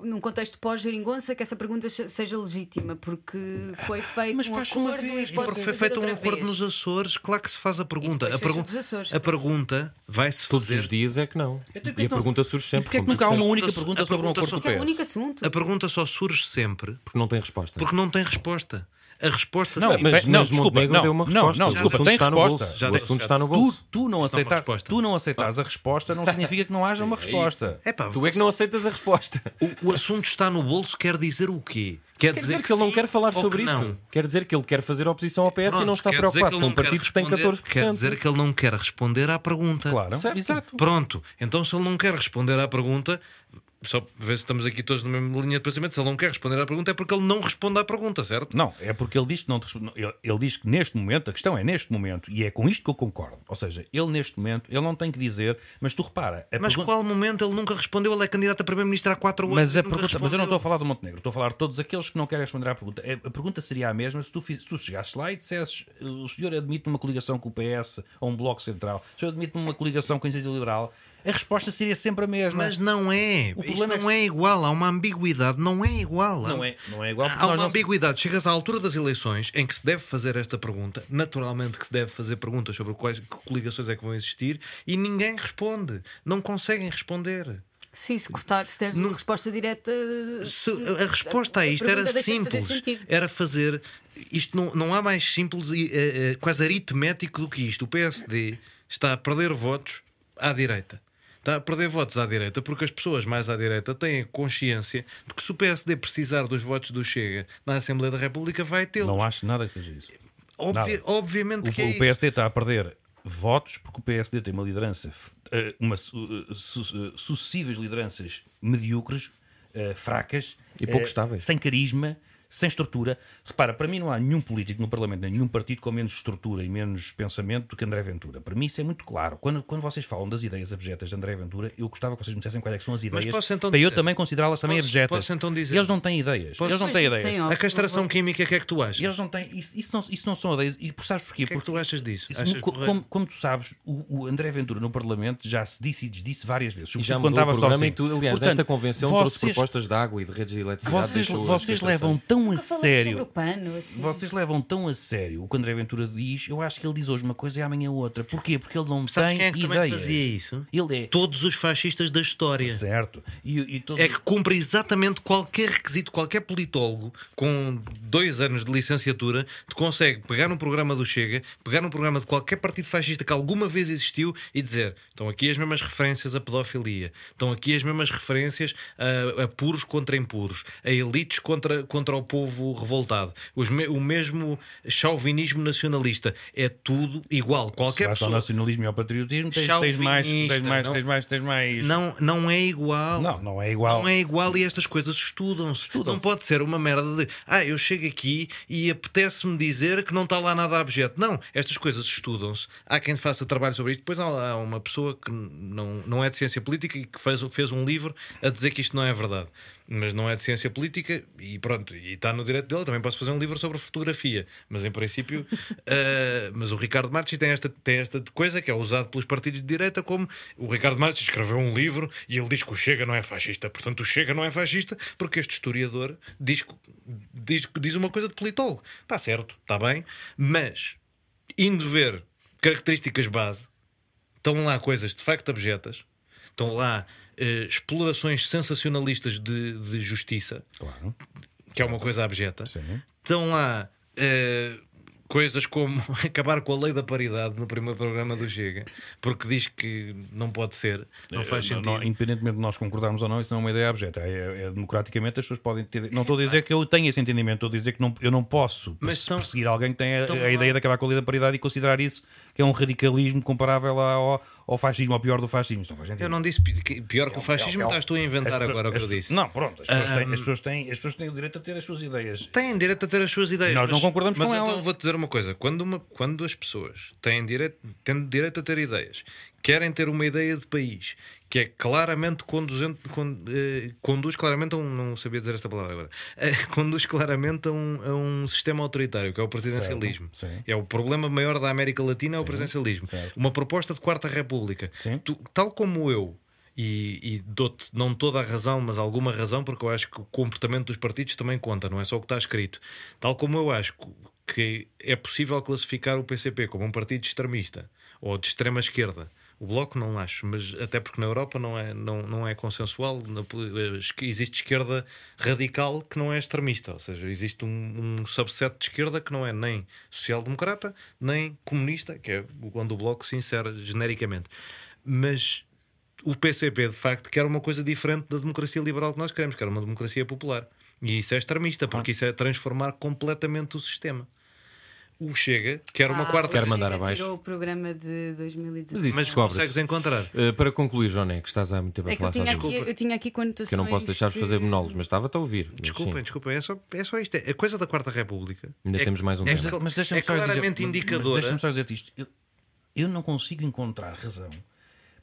num contexto pós-geringonça que essa pergunta se- seja legítima, porque foi feito Mas um faz uma acordo vez, e pode porque foi feito um acordo vez. nos Açores, claro que se faz a pergunta. A, dos Açores a também. pergunta vai-se Todos fazer. os dias é que não. Então, E a então, pergunta surge sempre. porquê é que nunca há uma única pergunta sobre um pergunta acordo só- é o único assunto. A pergunta só surge sempre Porque não tem resposta. porque não tem resposta. A resposta Não, sempre- mas, Não, mas desculpa, Montenegro não, deu uma não, resposta. não, O desculpa, assunto tem está no resposta. bolso. Já o assunto está no bolso. Tu, tu, não não é resposta. tu não aceitas a resposta não <laughs> significa que não haja uma resposta. É pá, Tu é que não aceitas a resposta. o, o assunto está no bolso quer dizer o quê? Quer dizer que ele não quer falar sobre que isso. não? Quer dizer que ele quer fazer oposição ao PS e Pronto, não está quer preocupado que com um não quer partido que tem responder- 14%. Quer dizer que ele não quer responder à pergunta. Claro, Certo. exato. Pronto, então se ele não quer responder à pergunta, só para ver se estamos aqui todos na mesma linha de pensamento, se ele não quer responder à pergunta é porque ele não responde à pergunta, certo? Não, é porque ele diz que não ele, ele diz que neste momento, a questão é neste momento, e é com isto que eu concordo. Ou seja, ele neste momento, ele não tem que dizer, mas tu repara, a Mas pergunta- qual momento ele nunca respondeu? Ele é candidato a primeiro-ministro há 4 anos. Mas, a pergunta, mas eu não estou a falar do Montenegro, estou a falar de todos aqueles que não querem responder à pergunta. A a pergunta seria a mesma se tu, se tu chegasses lá e dissesses o senhor admite uma coligação com o PS ou um bloco central, o senhor admite uma coligação com a Iniciativa Liberal, a resposta seria sempre a mesma. Mas não é. O Isto problema é não que- é igual. Há uma ambiguidade. Não é igual. Não é- não é igual Há nós uma não- ambiguidade. Chegas à altura das eleições em que se deve fazer esta pergunta. Naturalmente que se deve fazer perguntas sobre quais que coligações é que vão existir e ninguém responde. Não conseguem responder. Sim, se cortar, se deres Não- uma resposta direta. Se- a resposta a isto era de fazer simples. sentido. Era fazer. Isto não, não há mais simples e eh, eh, quase aritmético do que isto. O PSD está a perder votos à direita. Está a perder votos à direita porque as pessoas mais à direita têm consciência de que se o PSD precisar dos votos do Chega na Assembleia da República vai tê-los. Não acho nada que seja isso. Obvi- nada. obviamente O, que é o isso. PSD está a perder votos porque o PSD tem uma liderança, eh, uma, su- eh, su- eh, sucessivas lideranças medíocres, fracas, E pouco estáveis. sem carisma, sem estrutura. Repara, para mim não há nenhum político no Parlamento, nenhum partido com menos estrutura e menos pensamento do que André Ventura. Para mim isso é muito claro. Quando, quando vocês falam das ideias abjetas de André Ventura, eu gostava que vocês me dissessem quais é que são as ideias posso então para eu também considerá-las também Posso- abjetas. posso então dizer? Eles não têm ideias. Posso- Eles não têm ideias. tem A castração química, o que é que tu achas? Eles não têm. Isso, isso, não, isso não são ideias. E por sabes porquê? O que é que tu achas disso? Isso, Achas co- porreiro? como, como tu sabes, o, o André Ventura no Parlamento já se disse e desdisse várias vezes. E já mudou o programa sozinho. e tudo. Aliás, Portanto, nesta convenção trouxe vocês, propostas de água e de redes de eletricidade. vocês, vocês levam tão a Falamos sobre o sério. pano, assim. Vocês levam tão a sério o que André Ventura diz, eu acho que ele diz hoje uma coisa e amanhã outra. Porquê? Porque ele não Sabes tem quem é que também fazia isso? Ele é. Todos os fascistas da história. Certo. E, e todo- é que cumpre exatamente qualquer requisito, qualquer politólogo com dois anos de licenciatura te consegue pegar um programa do Chega, pegar um programa de qualquer partido fascista que alguma vez existiu e dizer: estão aqui as mesmas referências à pedofilia, estão aqui as mesmas referências a, a puros contra impuros, a elites contra, contra o povo revoltado, os me- o mesmo chauvinismo nacionalista. É tudo igual. Se Qualquer ao pessoa. nacionalismo e ao patriotismo, tens, tens mais, tens mais, não- tens mais, tens mais. Não, não é igual. Não, não é igual. Não é igual e estas coisas estudam-se. Não pode ser uma merda de ah, eu chego aqui e apetece-me dizer que não está lá nada abjeto. Não, estas coisas estudam-se. Há quem faça trabalho sobre isto. Depois há, há uma pessoa que não, não é de ciência política e que fez, fez um livro a dizer que isto não é verdade. Mas não é de ciência política e pronto, e está no direito dele. Também posso fazer um livro sobre fotografia. Mas em princípio, ah, <laughs> mas o Ricardo Marques tem esta, tem esta coisa que é usado pelos partidos de direita como o Ricardo Marques escreveu um livro e ele diz que o Chega não é fascista. Portanto, o Chega não é fascista porque este historiador diz, diz, diz uma coisa de politólogo. Está certo, está bem, mas indo ver características base, estão lá coisas de facto abjetas, estão lá eh, explorações sensacionalistas de, de justiça, Claro. que é uma coisa abjeta. Sim. Estão lá eh, coisas como <laughs> acabar com a lei da paridade no primeiro programa do Chega, porque diz que não pode ser, não faz Eh, não- sentido. não- independentemente de nós concordarmos ou não, isso não é uma ideia abjeta. É, é- democraticamente as pessoas podem ter. Não estou a dizer que eu tenho esse entendimento, estou a dizer que não, eu não posso Mas perseguir alguém que tem a, a ideia de acabar com a lei da paridade e considerar isso que é um radicalismo comparável ao, ao fascismo, ao pior do fascismo. Isso não faz sentido. Eu não disse pior que o fascismo, É, é, estás tu a inventar as agora o que eu disse. Não, pronto, as pessoas, têm, as, pessoas têm, as pessoas têm o direito a ter as suas ideias. Têm direito a ter as suas ideias. Nós não mas- concordamos mas com então elas. vou-te dizer uma coisa: quando, uma, quando as pessoas têm direito, tendo direito a ter ideias, querem ter uma ideia de país que é claramente conduzente, con- eh, conduz claramente a um. Não sabia dizer esta palavra agora. <laughs> Eh, conduz claramente a um, a um sistema autoritário, que é o presidencialismo. É o problema maior da América Latina, é o presidencialismo. certo. Uma proposta de Quarta República. Tu- tal como eu. E, e dou-te não toda a razão, mas alguma razão, porque eu acho que o comportamento dos partidos também conta, não é só o que está escrito. Tal como eu acho que é possível classificar o PCP como um partido extremista ou de extrema esquerda. O Bloco não acho, mas até porque na Europa não é, não, não é consensual. Na eh, existe esquerda radical que não é extremista, ou seja, existe um, um subset de esquerda que não é nem social-democrata nem comunista, que é quando o Bloco se insere genericamente. Mas o PCP de facto quer uma coisa diferente da democracia liberal que nós queremos, quer uma democracia popular. E isso é extremista, porque isso é transformar completamente o sistema. O Chega quer uma Ah, quarta. o Quero mandar Chega abaixo. tirou o programa de 2019. Mas isso Mas consegues encontrar. Uh, para concluir, Joné, que estás há muito tempo a É que eu falar tinha, sozinho. aqui, eu tinha aqui conotações. Que eu não posso deixar de que- fazer monólogos, mas estava-te a ouvir. Desculpem, desculpem, é só, é só isto. É, a coisa da Quarta República. Ainda é, temos mais um é, tema. cl- Mas deixa-me é só dizer- claramente mas indicadora. Deixa-me só dizer isto. Eu, eu não consigo encontrar razão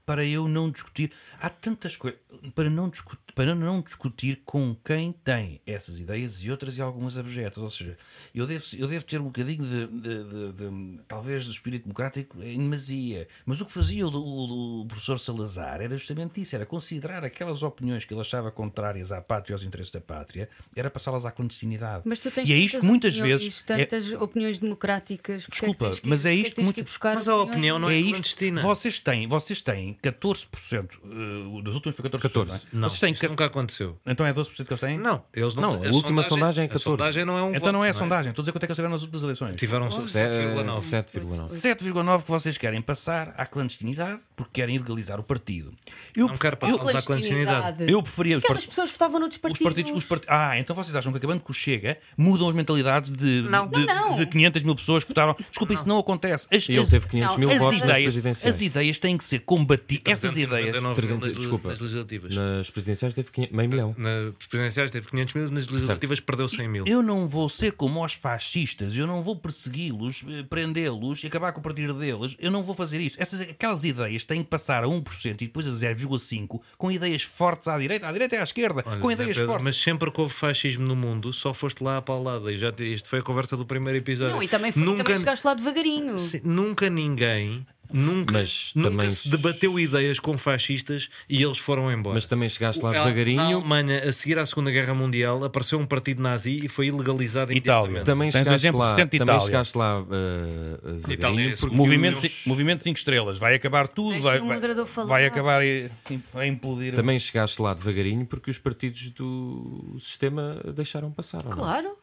para eu não discutir. Há tantas coisas. Para não, discutir, para não discutir com quem tem essas ideias e outras e algumas abjetas. Ou seja, eu devo, eu devo ter um bocadinho de, de- de- de- talvez, de espírito democrático em demasia. Mas o que fazia o, do- o do professor Salazar era justamente isso: era considerar aquelas opiniões que ele achava contrárias à pátria e aos interesses da pátria, era passá-las à clandestinidade. Mas tu tens e é isto que muitas vezes. é- tantas opiniões democráticas. Desculpa, que tens que- mas é porque isto que tens muito- que Mas a opinião não é é isto. clandestina. Vocês têm, vocês têm 14%, uh, das últimas foi 14%. 14. Não é? Vocês têm isso nunca aconteceu. Então é 12% que eles têm? Não, eles não, Não, têm- a última sondagem é 14. A sondagem não é um Então voto, não é a sondagem. Estou a dizer quanto é que eles tiveram nas últimas eleições. Tiveram É, 7,9. 7,9. 7,9 que vocês querem passar à clandestinidade porque querem ilegalizar o partido. Eu, Não quero passá-los à clandestinidade. eu preferia os Aquelas partidos. pessoas votavam noutros Os partidos. partidos, os part- Ah, então vocês acham que acabando com o Chega mudam as mentalidades de, Não. de, Não, não. de 500 mil pessoas que votaram? Desculpa, isso não acontece. As, ele teve 500 mil votos ideias, as ideias têm que ser combatidas. Essas ideias. 399 300, nas, desculpa. nas legislativas. Nas presidenciais teve 500, meio milhão. Nas presidenciais teve 500 mil, nas legislativas perdeu 100 mil. Eu não vou ser como os fascistas, eu não vou persegui-los, eh, prendê-los e acabar com o partido deles. Eu não vou fazer isso. Essas, aquelas ideias têm que passar a 1% e depois a 0,5% com ideias fortes à direita, à direita e à esquerda, Olha, com ideias Pedro, fortes. Mas sempre que houve fascismo no mundo, só foste lá à paulada. E já isto foi a conversa do primeiro episódio. Não, e também, foi, nunca, também chegaste lá devagarinho. Sim, nunca ninguém. Nunca, Mas nunca também- se debateu ideias com fascistas e eles foram embora. Mas também chegaste lá A- Na devagarinho. Alemanha, a seguir à Segunda Guerra Mundial, apareceu um partido nazi e foi ilegalizado Itália. imediatamente. Também Tens chegaste, exemplo lá, também Itália. chegaste lá uh, devagarinho, Itália porque Movimento, os- ci- movimento 5 estrelas, vai acabar tudo, Deixa vai, o vai, acabar e- vai implodir. Também chegaste lá devagarinho porque os partidos do sistema deixaram passar. Claro.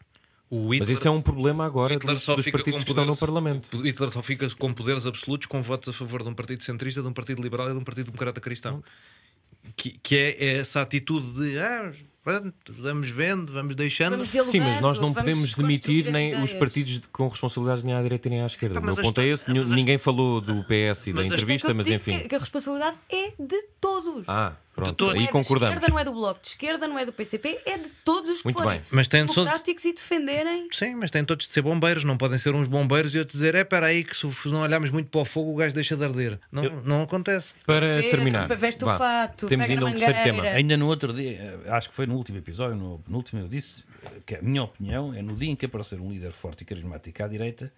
O Mas Hitler, isso é um problema agora Hitler dos, só dos fica partidos com que estão no poderes- Parlamento. Hitler só fica com poderes absolutos com votos a favor de um partido centrista, de um partido liberal e de um partido democrata cristão. Que, que é essa atitude de ah, pronto, vamos vendo, vamos deixando. Vamos Sim, mas nós não podemos demitir nem os ideias. partidos de- com responsabilidades nem à direita nem à esquerda. O meu ponto é esse. Ninguém falou do PS e da Mas entrevista, é que eu mas enfim. Que, que a responsabilidade é de todos. Ah, pronto, aí é concordamos. Da esquerda, não é do Bloco de Esquerda, não é do PCP, é de todos os que Muito forem bem. Mas tem só- democráticos e defenderem. Sim, mas têm todos de ser bombeiros, não podem ser uns bombeiros e outros dizer: é, espera aí, que se não olharmos muito para o fogo, o gajo deixa de arder. Não, não acontece. Para Pedro, terminar, veste o vá, fato, temos pega ainda na um terceiro tema. Ainda no outro dia, eh, acho que foi no último episódio, no penúltimo, eu disse que a minha opinião é no dia em que aparecer um líder forte e carismático à direita,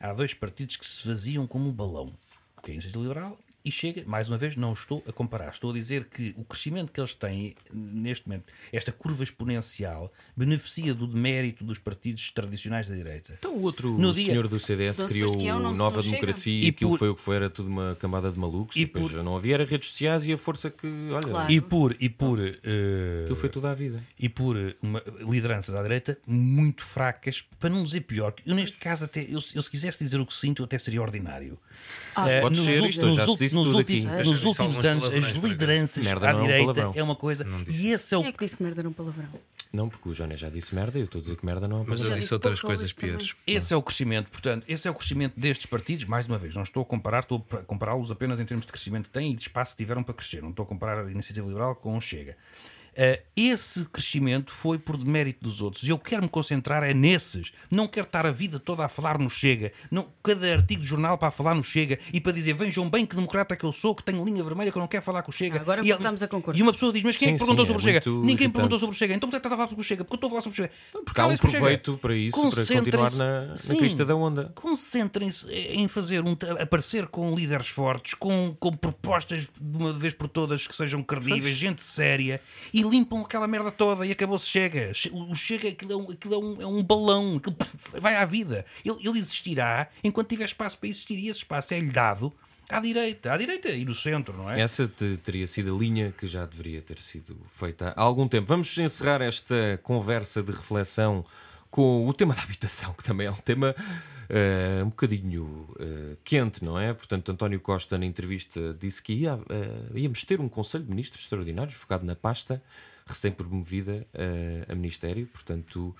há dois partidos que se vaziam como um balão: o que é a Iniciativa Liberal e Chega, mais uma vez, não estou a comparar. Estou a dizer que o crescimento que eles têm neste momento, esta curva exponencial, beneficia do demérito dos partidos tradicionais da direita. Então o outro No o dia- senhor do CDS Dom criou Sebastião não- Nova não? Democracia E aquilo por- foi o que foi, era tudo uma cambada de malucos. E E depois por- não havia era redes sociais e a força que, olha, Claro. E por, e por, eh, aquilo foi tudo à vida. e por uma, lideranças à direita muito fracas, para não dizer pior. que Eu, neste caso, até eu, eu se quisesse dizer o que sinto, eu até seria ordinário. Ah, Eh, pode nos ser isto, nos já disse nos aqui. nos últimos anos, as lideranças Merda à é um direita palavrão. é uma coisa. E esse é o Quem é que disse que merda era um palavrão? Não, porque o Joné já disse merda e eu estou a dizer que merda não é Mas eu disse outras coisas também. piores. Esse é o crescimento, portanto, esse é o crescimento destes partidos, mais uma vez, não estou a comparar, estou a compará-los apenas em termos de crescimento que têm e de espaço que tiveram para crescer, não estou a comparar a iniciativa liberal com o Chega. Ah, esse crescimento foi por demérito dos outros. E eu quero me concentrar é nesses. Não quero estar a vida toda a falar no Chega. Não, cada artigo de jornal para falar no Chega e para dizer vejam bem que democrata que eu sou, que tenho linha vermelha, que eu não quero falar com o Chega. Agora e, voltamos a concordar. E uma pessoa diz: Mas quem é Sim, que perguntou sim, sobre é o Chega? muito Ninguém irritante. perguntou sobre o Chega. Então porquê é que estava a falar sobre o Chega? Porque eu estou a falar sobre o Chega. Porque há um o Chega. proveito para isso, para continuar na, na Sim. crista da onda. Concentrem-se em fazer um, aparecer com líderes fortes, com, com propostas de uma vez por todas que sejam credíveis, gente séria e limpam aquela merda toda e acabou-se chega. Che- O chega aquilo é um, aquilo é um, é um balão, aquilo <laughs> vai à vida. Ele, ele existirá enquanto tiver espaço para existir e esse espaço é-lhe dado à direita, à direita e no centro, não é? Essa te- teria sido a linha que já deveria ter sido feita há algum tempo. Vamos encerrar esta conversa de reflexão com o tema da habitação, que também é um tema eh, um bocadinho eh, quente, não é? Portanto, António Costa, na entrevista, disse que ia, eh, íamos ter um Conselho de Ministros extraordinário, focado na pasta, recém-promovida a Ministério. Portanto,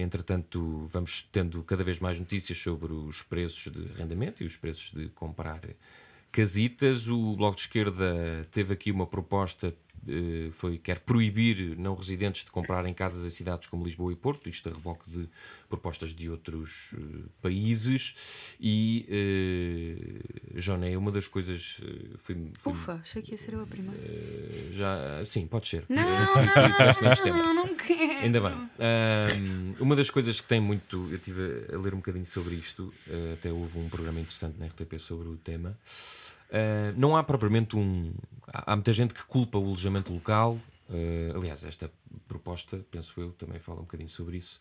entretanto, vamos tendo cada vez mais notícias sobre os preços de arrendamento e os preços de comprar casitas. O Bloco de Esquerda teve aqui uma proposta, foi quer proibir não residentes de comprarem casas em cidades como Lisboa e Porto, isto a reboque de propostas de outros eh, países. E, eh, Joné, uma das coisas... eh, foi, foi- Ufa, achei que ia ser eu a primeira. eh, já, sim, pode ser. Não, <laughs> tempo. não, não, não quero. Ainda bem. Uma das coisas que tem muito. Eu estive a ler um bocadinho sobre isto, eh, até houve um programa interessante na RTP sobre o tema. Ah, não há propriamente um. Há muita gente que culpa o alojamento local. eh, aliás, esta proposta, penso eu, também fala um bocadinho sobre isso.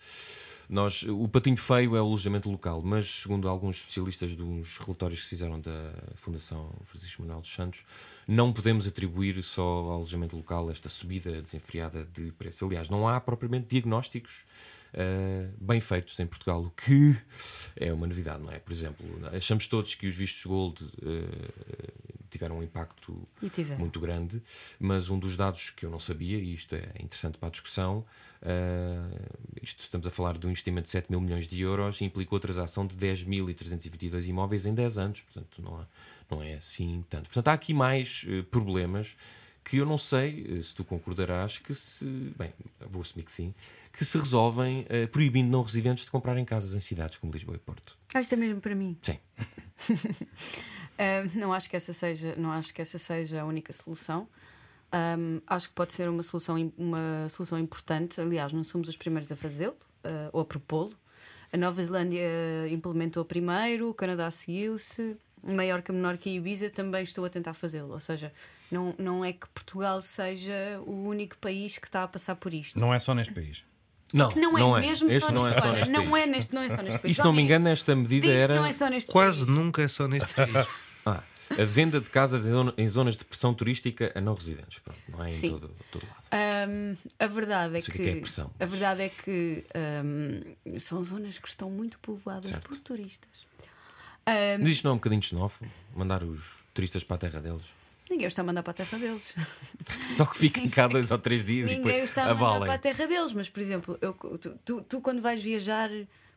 Nós, o patinho feio é o alojamento local, mas segundo alguns especialistas de uns relatórios que fizeram da Fundação Francisco Manuel dos Santos, não podemos atribuir só ao alojamento local esta subida desenfreada de preço. Aliás, não há propriamente diagnósticos eh, bem feitos em Portugal, o que é uma novidade, não é? Por exemplo, achamos todos que os vistos gold eh, tiveram um impacto muito grande, mas um dos dados que eu não sabia, e isto é interessante para a discussão, eh, isto estamos a falar de um investimento de 7 mil milhões de euros e implicou a transação de 10.322 imóveis em 10 anos, portanto não, há- não é assim tanto. Portanto, há aqui mais problemas que eu não sei se tu concordarás que se, bem, vou assumir que sim, que se resolvem eh, proibindo não residentes de comprarem casas em cidades como Lisboa e Porto. Ah, isto é mesmo para mim. Sim. <laughs> Ah, não acho que essa seja, não acho que essa seja a única solução. Ahm, acho que pode ser uma solução, uma solução importante. Aliás, não somos os primeiros a fazê-lo ah, ou a propô-lo. A Nova Zelândia implementou primeiro, o Canadá seguiu-se, Maiorca, Menorca e Ibiza também estou a tentar fazê-lo. Ou seja, não, não é que Portugal seja o único país que está a passar por isto. Não é só neste país. Não, Não é mesmo Este só não neste é só olha, neste não país. é neste, não é só neste país. E se não me engano, esta medida era. não é só neste Quase país. nunca é só neste <laughs> país. Ah, a venda de casas em zona- em zonas de pressão turística a não residentes. Pronto, não é em Sim. todo, todo lado. Hum, a verdade é o que, que é é a verdade é que hum, são zonas que estão muito povoadas Certo. por turistas. Mas isto não é um bocadinho xenófobo? Mandar os turistas para a terra deles? Ninguém os está a mandar para a terra deles. <laughs> Só que fiquem cá dois ou três dias e ninguém os está a mandar para a terra deles. Mas, por exemplo, eu- tu, tu- tu quando vais viajar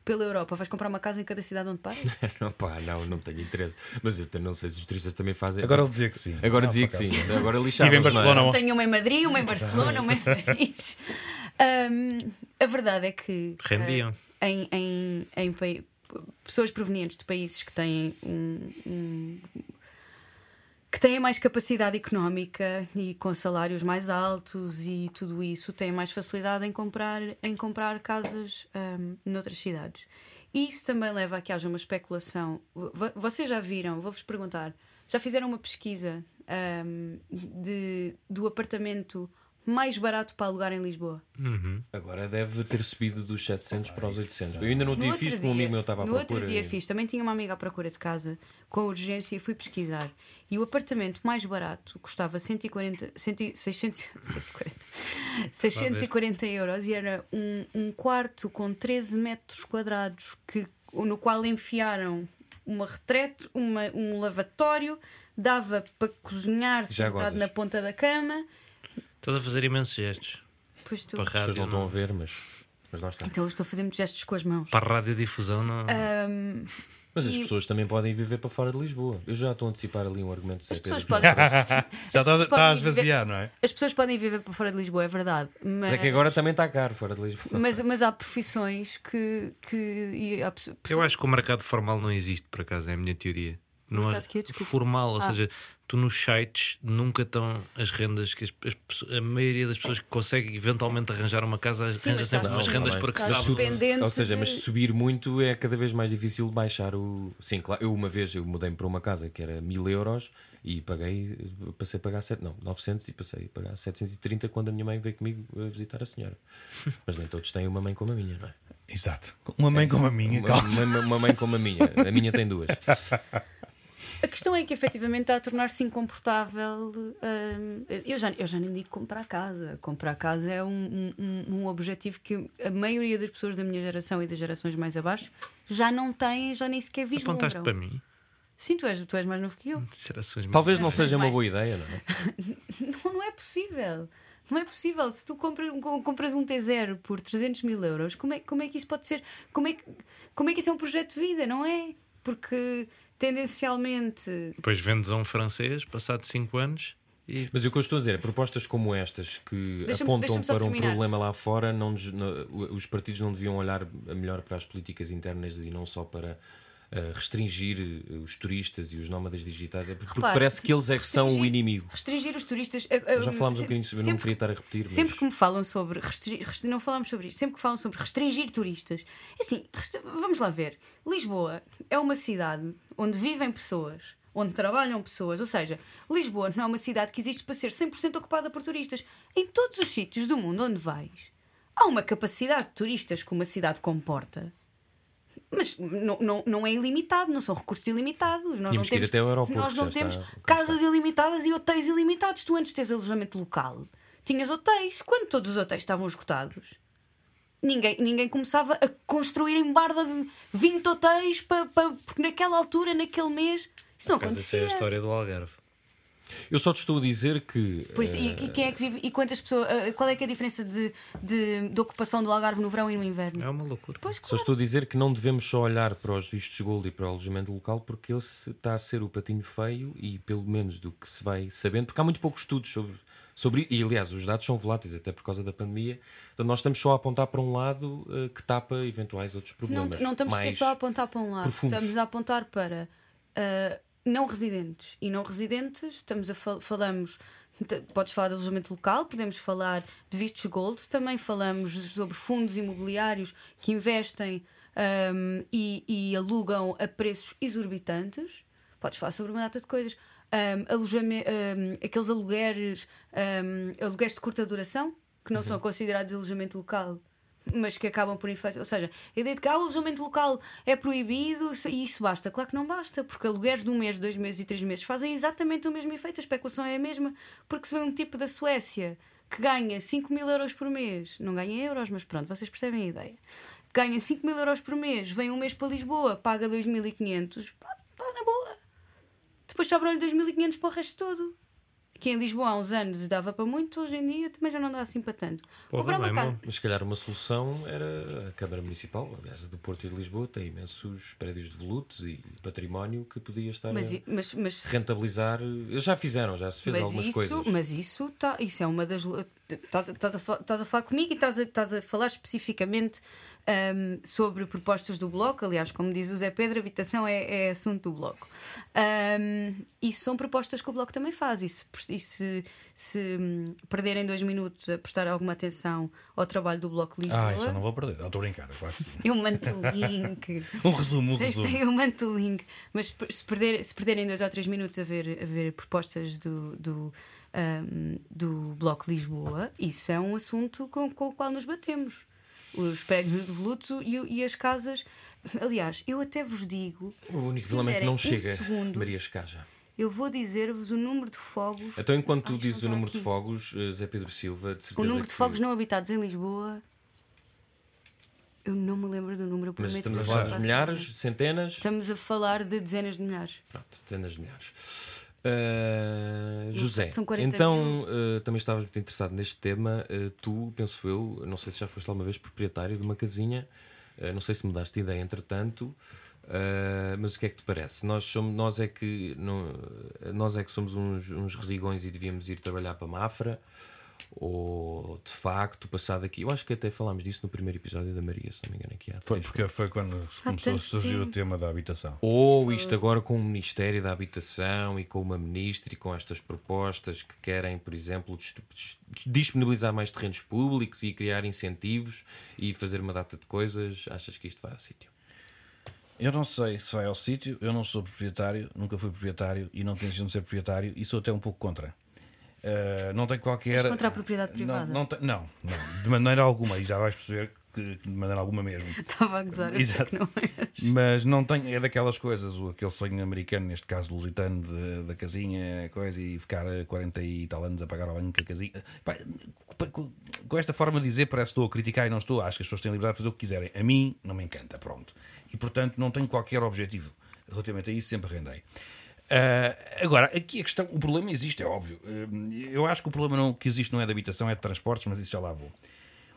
pela Europa, vais comprar uma casa em cada cidade onde paras? <laughs> não, pá, não, não tenho interesse. Mas eu não sei se os turistas também fazem. Agora ele dizia que sim. Agora Não, dizia que sim. Agora lixava. Estive em Barcelona Eu tenho uma em Madrid, uma em Barcelona, uma em Paris. Hum, a verdade é que Rendiam. eh, em, em, em pessoas provenientes de países que têm um, um- que têm mais capacidade económica e com salários mais altos e tudo isso têm mais facilidade em comprar, em comprar casas hum, noutras cidades. E isso também leva a que haja uma especulação. Vo- Vocês já viram, vou-vos perguntar, já fizeram uma pesquisa ahm, de, do apartamento mais barato para alugar em Lisboa? Agora deve ter subido dos 700 para os 800. Eu ainda não outro fiz, porque um amigo meu estava à no outro dia e- fiz, também tinha uma amiga à procura de casa com urgência e fui pesquisar. E o apartamento mais barato custava 140, 100, 600, 140, 640 euros e era um, um quarto com 13 metros quadrados que, no qual enfiaram uma retrete, uma, um lavatório, dava para cozinhar Já sentado na ponta da cama. Estás a fazer imensos gestos. Pois tu. Para As pessoas rádio, não estão a ver, mas, mas lá está. Então eu estou a fazer muitos gestos com as mãos. Para a radiodifusão não. Ahm, Mas as E- pessoas também podem viver para fora de Lisboa. Eu já estou a antecipar ali um argumento de as pessoas podem. <laughs> Já está, está a esvaziar, não é? As pessoas podem viver para fora de Lisboa, é verdade. Mas, é que agora também está caro fora de Lisboa. mas, mas há profissões que. que e há pessoas- Eu acho que o mercado formal não existe, por acaso, é a minha teoria. Não? Desculpa. formal, ou Ah. seja, tu nos sites nunca estão as rendas que as, as a maioria das pessoas que consegue eventualmente arranjar uma casa Sim, arranja sempre umas Não, rendas tá bem. porque estás sabe. Ou seja, de- mas subir muito é cada vez mais difícil baixar o. Sim, claro. Eu uma vez eu mudei-me para uma casa que era 1000 euros e paguei, passei a pagar 7, não, 900 e passei a pagar 730 quando a minha mãe veio comigo a visitar a senhora. <laughs> Mas nem todos têm uma mãe como a minha, não é? Exato. Uma mãe como a minha, Uma, uma- uma mãe como a minha. A minha tem duas. <laughs> A questão é que efetivamente está a tornar-se incomportável. hum, eu, já, eu já nem digo comprar casa. Comprar casa é um, um, um objetivo que a maioria das pessoas da minha geração e das gerações mais abaixo já não têm, já nem sequer vislumbram. Apontaste para mim. Sim, tu és, tu és mais novo que eu. Gerações Talvez não seja uma mais- boa ideia, não é? <laughs> Não, não é possível. Não é possível. Se tu compras, com- compras um T0 por 300 mil euros, como é, como é que isso pode ser? Como é, que, como é que isso é um projeto de vida? Não é? Porque tendencialmente. Depois vendes a um francês, passado 5 anos, e Mas o que eu estou a dizer é propostas como estas que Deixa-me- apontam para um terminar. problema lá fora, não, não- os partidos não deviam olhar melhor para as políticas internas e não só para restringir eh, os turistas e os nómadas digitais. É porque Repare, parece que eles é que são o inimigo. Restringir os turistas. eh, eh, Já falámos um se- bocadinho sobre, não queria estar a repetir. mas- Sempre que me falam sobre restringir, não falamos sobre isto, sempre que falam sobre restringir turistas, é assim, vamos lá ver. Lisboa é uma cidade onde vivem pessoas, onde trabalham pessoas, ou seja, Lisboa não é uma cidade que existe para ser 100% ocupada por turistas. Em todos os sítios do mundo onde vais, há uma capacidade de turistas que uma cidade comporta. Mas não, não, não é ilimitado, não são recursos ilimitados. Nós não Tínhamos que ir temos, até ao aeroporto, nós não temos está- casas ilimitadas e hotéis ilimitados. Tu antes tens alojamento local, tinhas hotéis. Quando todos os hotéis estavam esgotados, ninguém, ninguém começava a construir em Barda 20 hotéis para, para, porque naquela altura, naquele mês, isso não acaso, essa é acontecia. a história do Algarve. Eu só te estou a dizer que. Por isso, e, e quem é que vive? E quantas pessoas? eh, Qual é que é a diferença de, de, de ocupação do Algarve no verão e no inverno? É uma loucura. Pois Só claro. estou a dizer que não devemos só olhar para os vistos gold e para o alojamento local porque ele está a ser o patinho feio e pelo menos do que se vai sabendo, porque há muito poucos estudos sobre, sobre e aliás os dados são voláteis até por causa da pandemia, então nós estamos só a apontar para um lado eh, que tapa eventuais outros Não, problemas. não estamos sequer mais só a apontar para um lado, profundos. estamos a apontar para não residentes. E não residentes, estamos a fal- falamos, podes falar de alojamento local, podemos falar de vistos gold, também falamos sobre fundos imobiliários que investem ahm, e, e alugam a preços exorbitantes. Podes falar sobre uma data de coisas. Alojame- ahm, aqueles alugueres, ahm, alugueres de curta duração, que não são considerados alojamento local, mas que acabam por influenciar. Ou seja, a ideia de que ah, o alojamento local é proibido e isso basta. Claro que não basta, porque alugueres de um mês, dois meses e três meses fazem exatamente o mesmo efeito. A especulação é a mesma, porque se vê um tipo da Suécia que ganha 5 mil euros por mês, não ganha euros, mas pronto, vocês percebem a ideia. Ganha 5 mil euros por mês, vem um mês para Lisboa, paga 2.500, pá, está na boa. Depois sobram-lhe 2.500 para o resto todo. Que em Lisboa há uns anos dava para muito, hoje em dia também já não dá assim para tanto. Comprar uma casa. Mas se calhar uma solução era a Câmara Municipal, aliás, a do Porto e de Lisboa tem imensos prédios de volutos e património que podia estar Mas, a mas, mas, rentabilizar. Já fizeram, já se fez mas algumas isso, coisas. mas isso, tá, isso é uma das. estás a, a, falar comigo e estás a, estás a falar especificamente ahm, sobre propostas do Bloco. Aliás, como diz o Zé Pedro, habitação é, é assunto do Bloco. Ahm, e são propostas que o Bloco também faz. E se, e se, se, hum, perderem dois minutos a prestar alguma atenção ao trabalho do Bloco Lisboa, Ah, isso eu não vou perder. Estou a brincar, claro que sim. eu mando o link. Um resumo, um resumo. eu mando o link. Mas se, perder, se perderem dois ou três minutos a ver, a ver propostas do, do, ahm, do Bloco Lisboa, isso é um assunto com, com o qual nos batemos. Os prédios devolutos e, o- e as casas. Aliás, eu até vos digo. O único que derem não um chega, segundo, Maria Escaja. Eu vou dizer-vos o número de fogos. Então, enquanto tu dizes o número está de aqui. fogos, eh, Zé Pedro Silva, de certeza O número de que- fogos não habitados em Lisboa. Eu não me lembro do número, Mas prometo estamos a que falar passo milhares, centenas? Estamos a falar de dezenas de milhares. Pronto, dezenas de milhares. Uh, José, são 40 então uh, também estavas muito interessado neste tema. Uh, tu, penso eu, não sei se já foste alguma vez proprietário de uma casinha, não sei se mudaste de ideia entretanto, mas o que é que te parece? Nós, somos, nós, é, que, não, nós é que somos uns, uns resigões e devíamos ir trabalhar para Mafra? Ou de facto, passado aqui, eu acho que até falámos disso no primeiro episódio da Maria, se não me engano, aqui há Foi porque foi quando começou a surgir o tema da habitação. Ou isto agora com o Ministério da Habitação e com uma ministra e com estas propostas que querem, por exemplo, dis- dis- disponibilizar mais terrenos públicos e criar incentivos e fazer uma data de coisas, achas que isto vai ao sítio? Eu não sei se vai ao sítio, eu não sou proprietário, nunca fui proprietário e não tenho intenção de ser proprietário e sou até um pouco contra. Uh, não tem qualquer. És contra a propriedade Não- privada? Não, tem- não, não, de maneira alguma, e já vais perceber que de maneira alguma mesmo. <laughs> Estava a gozar, Exato. que não és. Mas não tem, é daquelas coisas, o- aquele sonho americano, neste caso lusitano, de- da casinha, coisa, e ficar eh, 40 e tal anos a pagar ao banco a casinha. Pá, com esta forma de dizer, parece que estou a criticar e não estou. Acho que as pessoas têm liberdade de fazer o que quiserem. A mim não me encanta, pronto. E portanto não tenho qualquer objetivo relativamente a isso, sempre rendei. Ah, agora, aqui a questão, o problema existe, é óbvio. Ah, eu acho que o problema não, que existe não é de habitação, é de transportes, mas isso já lá vou.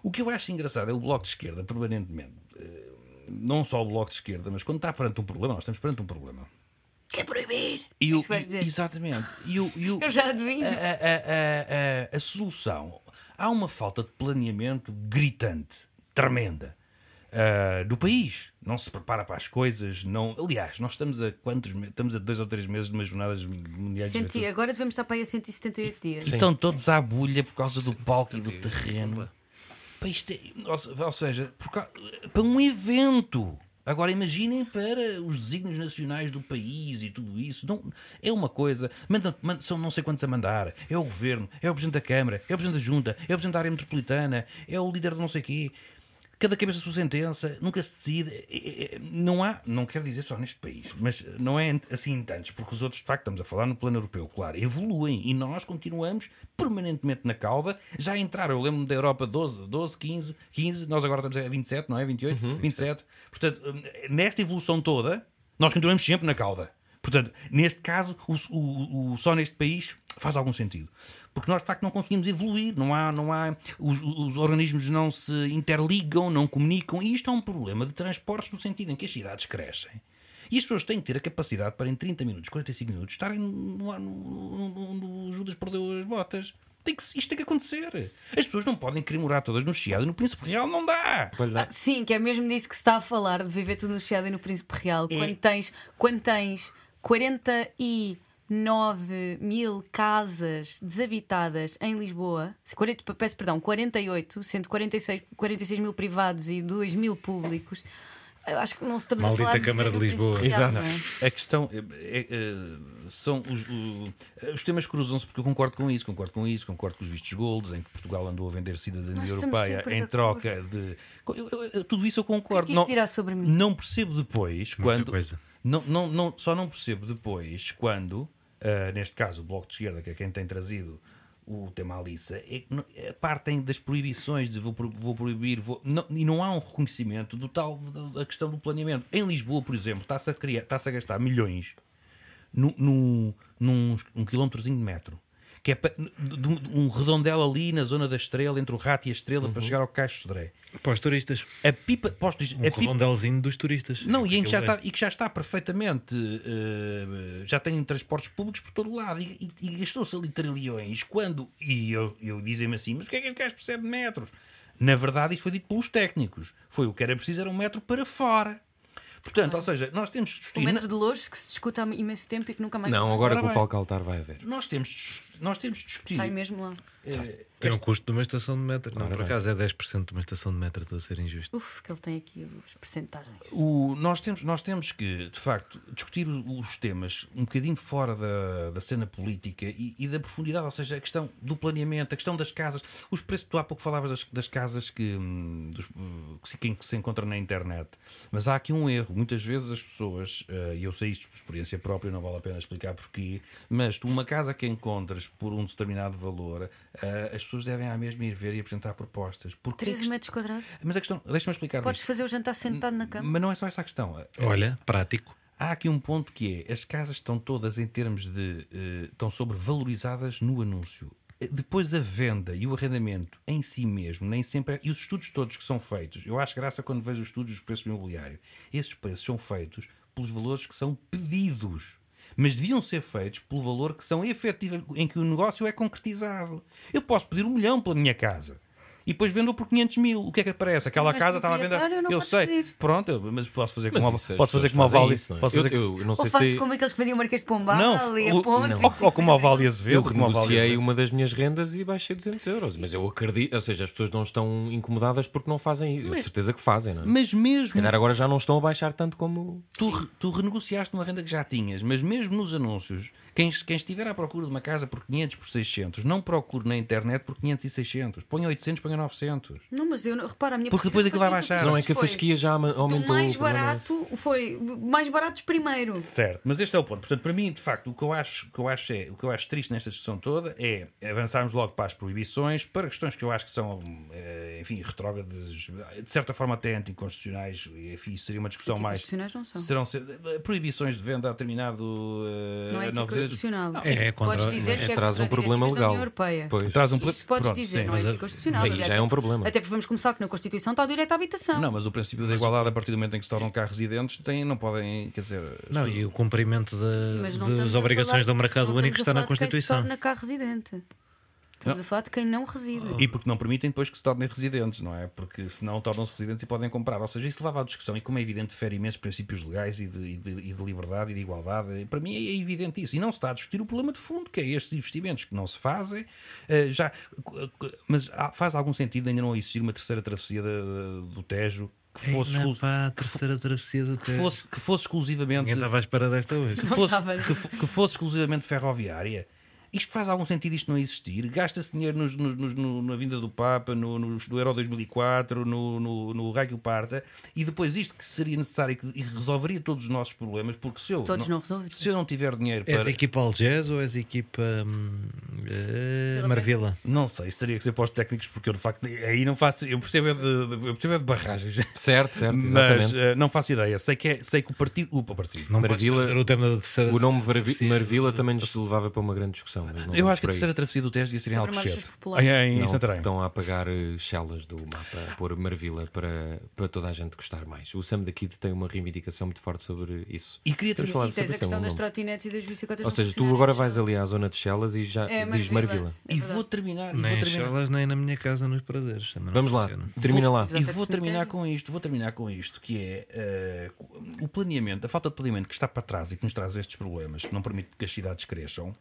O que eu acho engraçado é o Bloco de Esquerda, permanentemente, eh, não só o Bloco de Esquerda, mas quando está perante um problema, nós estamos perante um problema. Quer proibir? E é o- isso que vais dizer. Exatamente. E o- e o- <laughs> Eu já adivinho. A, a- a- a- a solução. Há uma falta de planeamento gritante, tremenda, ah, do país. Não se prepara para as coisas. Não... Aliás, nós estamos a quantos Estamos a dois ou três meses de umas jornadas mundiais juventude. agora devemos estar para aí a 178 dias. E estão todos à bulha por causa do palco e do terreno. Para, isto é- ou se- ou seja, por ca- para um evento. Agora imaginem para os desígnios nacionais do país e tudo isso. Não, é uma coisa. manda- manda- são não sei quantos a mandar. É o governo, é o presidente da Câmara, é o presidente da Junta, é o presidente da área metropolitana, é o líder de não sei quê. Cada cabeça a sua sentença, nunca se decide. Não há, não quero dizer só neste país, mas não é assim em tantos, porque os outros, de facto, estamos a falar no plano europeu, claro, evoluem e nós continuamos permanentemente na cauda. Já entraram, eu lembro-me da Europa 12, 12, 15, 15, nós agora estamos a 27, não é? 28, 27. Portanto, nesta evolução toda, nós continuamos sempre na cauda. Portanto, neste caso, o, o- o- só neste país faz algum sentido. Porque nós, de facto, não conseguimos evoluir, não há, não há, os, os organismos não se interligam, não comunicam, e isto é um problema de transportes no sentido em que as cidades crescem. E as pessoas têm que ter a capacidade para, em 30 minutos, 45 minutos, estarem no, no, no, no- no Judas perdeu as botas. Tem que, isto tem que acontecer. As pessoas não podem querer morar todas no Chiado e no Príncipe Real não dá. Ah, sim, que é mesmo disso que se está a falar, de viver tudo no Chiado e no Príncipe Real. Quando tens, quando tens 49 mil casas desabitadas em Lisboa, 40, peço perdão, 48, sendo 46, 46 mil privados e 2 mil públicos, eu acho que não estamos Maldita a falar de Câmara de Príncipe Lisboa. Real, não é? A questão é, é, é, são os, o- os temas cruzam-se porque eu concordo com isso, concordo com isso, concordo com os vistos golds, em que Portugal andou a vender cidadania Nós europeia em de troca de. eu- eu- eu- tudo isso eu concordo. que isto dirá sobre mim? não percebo depois Muita quando. coisa. Não, não, não, só não percebo depois quando, ah, neste caso, o Bloco de Esquerda, que é quem tem trazido o tema Alissa, é, é, partem das proibições de vou, vou proibir, vou, não- e não há um reconhecimento do tal da, questão do planeamento. Em Lisboa, por exemplo, está-se a, criar- está-se a gastar milhões num, num, num um quilómetrozinho de metro. Que é de- um- redondel ali na zona da estrela, entre o rato e a estrela, para chegar ao Caixo de Sodré. Para os turistas. A pipa, posso dizer, Um a pipa, redondelzinho dos turistas. não, e, que já é. está, e que já está perfeitamente. eh, já tem transportes públicos por todo o lado. E, e- e gastou-se ali trilhões. Quando. E eu, eu dizem-me assim: mas o que é que o gajo percebe de metros? Na verdade, isto foi dito pelos técnicos. Foi o que era preciso, era um metro para fora. Portanto, ou seja, nós temos de O discutir. metro de Lourdes que se discute há imenso tempo e que nunca mais Não, agora Ora com o bem. Paulo Caltar vai haver. Nós temos, nós temos de discutir. sai mesmo lá. eh, Tem o custo de uma estação de metro. Não, por bem. acaso é 10% de uma estação de metro, estou a ser injusto. Uf, que ele tem aqui as percentagens. O- nós, temos, nós temos que, de facto, discutir os temas um bocadinho fora da, da cena política e, e da profundidade, ou seja, a questão do planeamento, a questão das casas, os preços, tu há pouco falavas das, das casas que, hum, dos, hum, que, se, que se encontram na internet, mas há aqui um erro. Muitas vezes as pessoas, eh, e eu sei isto por experiência própria, não vale a pena explicar porquê, mas tu, uma casa que encontras por um determinado valor, eh, as pessoas devem à mesma ir ver e apresentar propostas. Porque 13 metros quadrados. Mas a questão, deixa-me explicar Podes isto. fazer o jantar sentado na cama. Mas não é só essa a questão. Olha, prático. Há aqui um ponto que é: as casas estão todas em termos de. eh, estão sobrevalorizadas no anúncio. Depois a venda e o arrendamento em si mesmo, nem sempre. é- E os estudos todos que são feitos, eu acho graça quando vejo os estudos dos preços do imobiliário. Esses preços são feitos pelos valores que são pedidos. Mas deviam ser feitos pelo valor que são efetivamente. em que o negócio é concretizado. Eu posso pedir um milhão pela minha casa. E depois vendo por 500 mil. O que é que aparece? Aquela mas casa estava a vender. não Eu podes sei. pedir. Pronto, eu- mas posso fazer Mas como, isso as posso fazer o fazem Vale. isso, não é? Posso fazer eu, eu não sei Ou se fazes tem- como aqueles que vendiam o Marquês de Pombal Não, e a o- ponte. não. Ou, ou como o Vale Eu Azevedo, Vale renegociei uma das minhas rendas e baixei 200 euros. Mas eu acredito, ou seja, as pessoas não estão incomodadas porque não fazem isso. Eu de certeza que fazem, não é? Mas Se mesmo calhar agora já não estão a baixar tanto como. tu, re- tu renegociaste uma renda que já tinhas, mas mesmo nos anúncios, quem, quem estiver à procura de uma casa por 500, por 600, não procure na internet por 500 e 600. Ponha 800, ponha 900. Não, mas eu não, repara, a minha Porque depois aquilo vai baixar. Não é que a fasquia já aumentou. Do mais o é esse. barato foi mais baratos primeiro. Certo, mas este é o ponto. Portanto, para mim, de facto, o que eu acho, que eu acho, é, o que eu acho triste nesta discussão toda é avançarmos logo para as proibições, para questões que eu acho que são, eh, enfim, retrógradas, de certa forma até anticonstitucionais, e, enfim, isso seria uma discussão mais. Anticonstitucionais não são. Serão ser- eh, proibições de venda a determinado. eh, Não é anticonstitucional. É, é contra- Podes dizer é, que é traz um contra problema diretivas da legal. União Europeia. Pois. Traz um Isso podes pronto, dizer, sim. não é anticonstitucional. Aí aliás, já é um até- problema. Até porque vamos começar que na Constituição está o direito à habitação. Não, mas o princípio da igualdade, a partir do momento em que se tornam cá residentes, têm, não podem, quer dizer. Não, e o cumprimento das obrigações falar- do mercado único está na de quem se Constituição. torna cá residente. Estamos Não. a falar de quem não reside. E porque não permitem depois que se tornem residentes, não é? Porque senão tornam-se residentes e podem comprar. Ou seja, isso leva à discussão e, como é evidente, difere imensos princípios legais e de, e de- e de liberdade e de igualdade. Para mim é evidente isso. E não se está a discutir o problema de fundo, que é estes investimentos que não se fazem. eh, já, mas há- faz algum sentido ainda não existir uma terceira travessia do Tejo que fosse, Ainda exclu- pá, a terceira travessia do que Tejo. fosse, que fosse exclusivamente Ninguém estava à espera desta hoje. que fosse, que que fosse exclusivamente ferroviária. Isto faz algum sentido isto não existir? Gasta-se dinheiro nos- nos- nos- no- na vinda do Papa, no, no, no Euro 2004, no, no, no Raio Parta, e depois isto que seria necessário e que resolveria todos os nossos problemas, porque se eu, Todos não resolveria. se eu não tiver dinheiro És para. equipa Algés ou és equipa hum, eh, Marvila? Não sei, isso teria que ser para os técnicos, porque eu de facto aí não faço. Eu percebo é de, de- eu percebo é de barragens. Certo, certo, Mas exatamente. eh, não faço ideia. Sei que, é, sei que o partido. O partido. Não Marvila- o tema da terceira O nome Marvi- travessia. Marvila também nos levava para uma grande discussão. Não Eu acho que a terceira travessia do Tejo devia ser em Sobre Alcochete. populares. Em, em Não, Santarém. estão a apagar eh, chelas do mapa, a pôr Marvila para, para toda a gente gostar mais. O Sam da Kid tem uma reivindicação muito forte sobre isso. E queria Temos ter- falado E tens sobre a isso, questão é um das nome. trotinetes e das bicicletas. Ou não seja, tu funcionarem. agora vais ali à zona de Chelas e já É diz Marvila. Marvila. É E verdade. vou terminar. e Nem vou em terminar. Chelas, nem na minha casa nos prazeres. Também não Vamos lá, funciona. termina lá. E vou é terminar com isto, vou terminar com isto, que é eh, o planeamento, a falta de planeamento que está para trás e que nos traz estes problemas, que não permite que as cidades cresçam,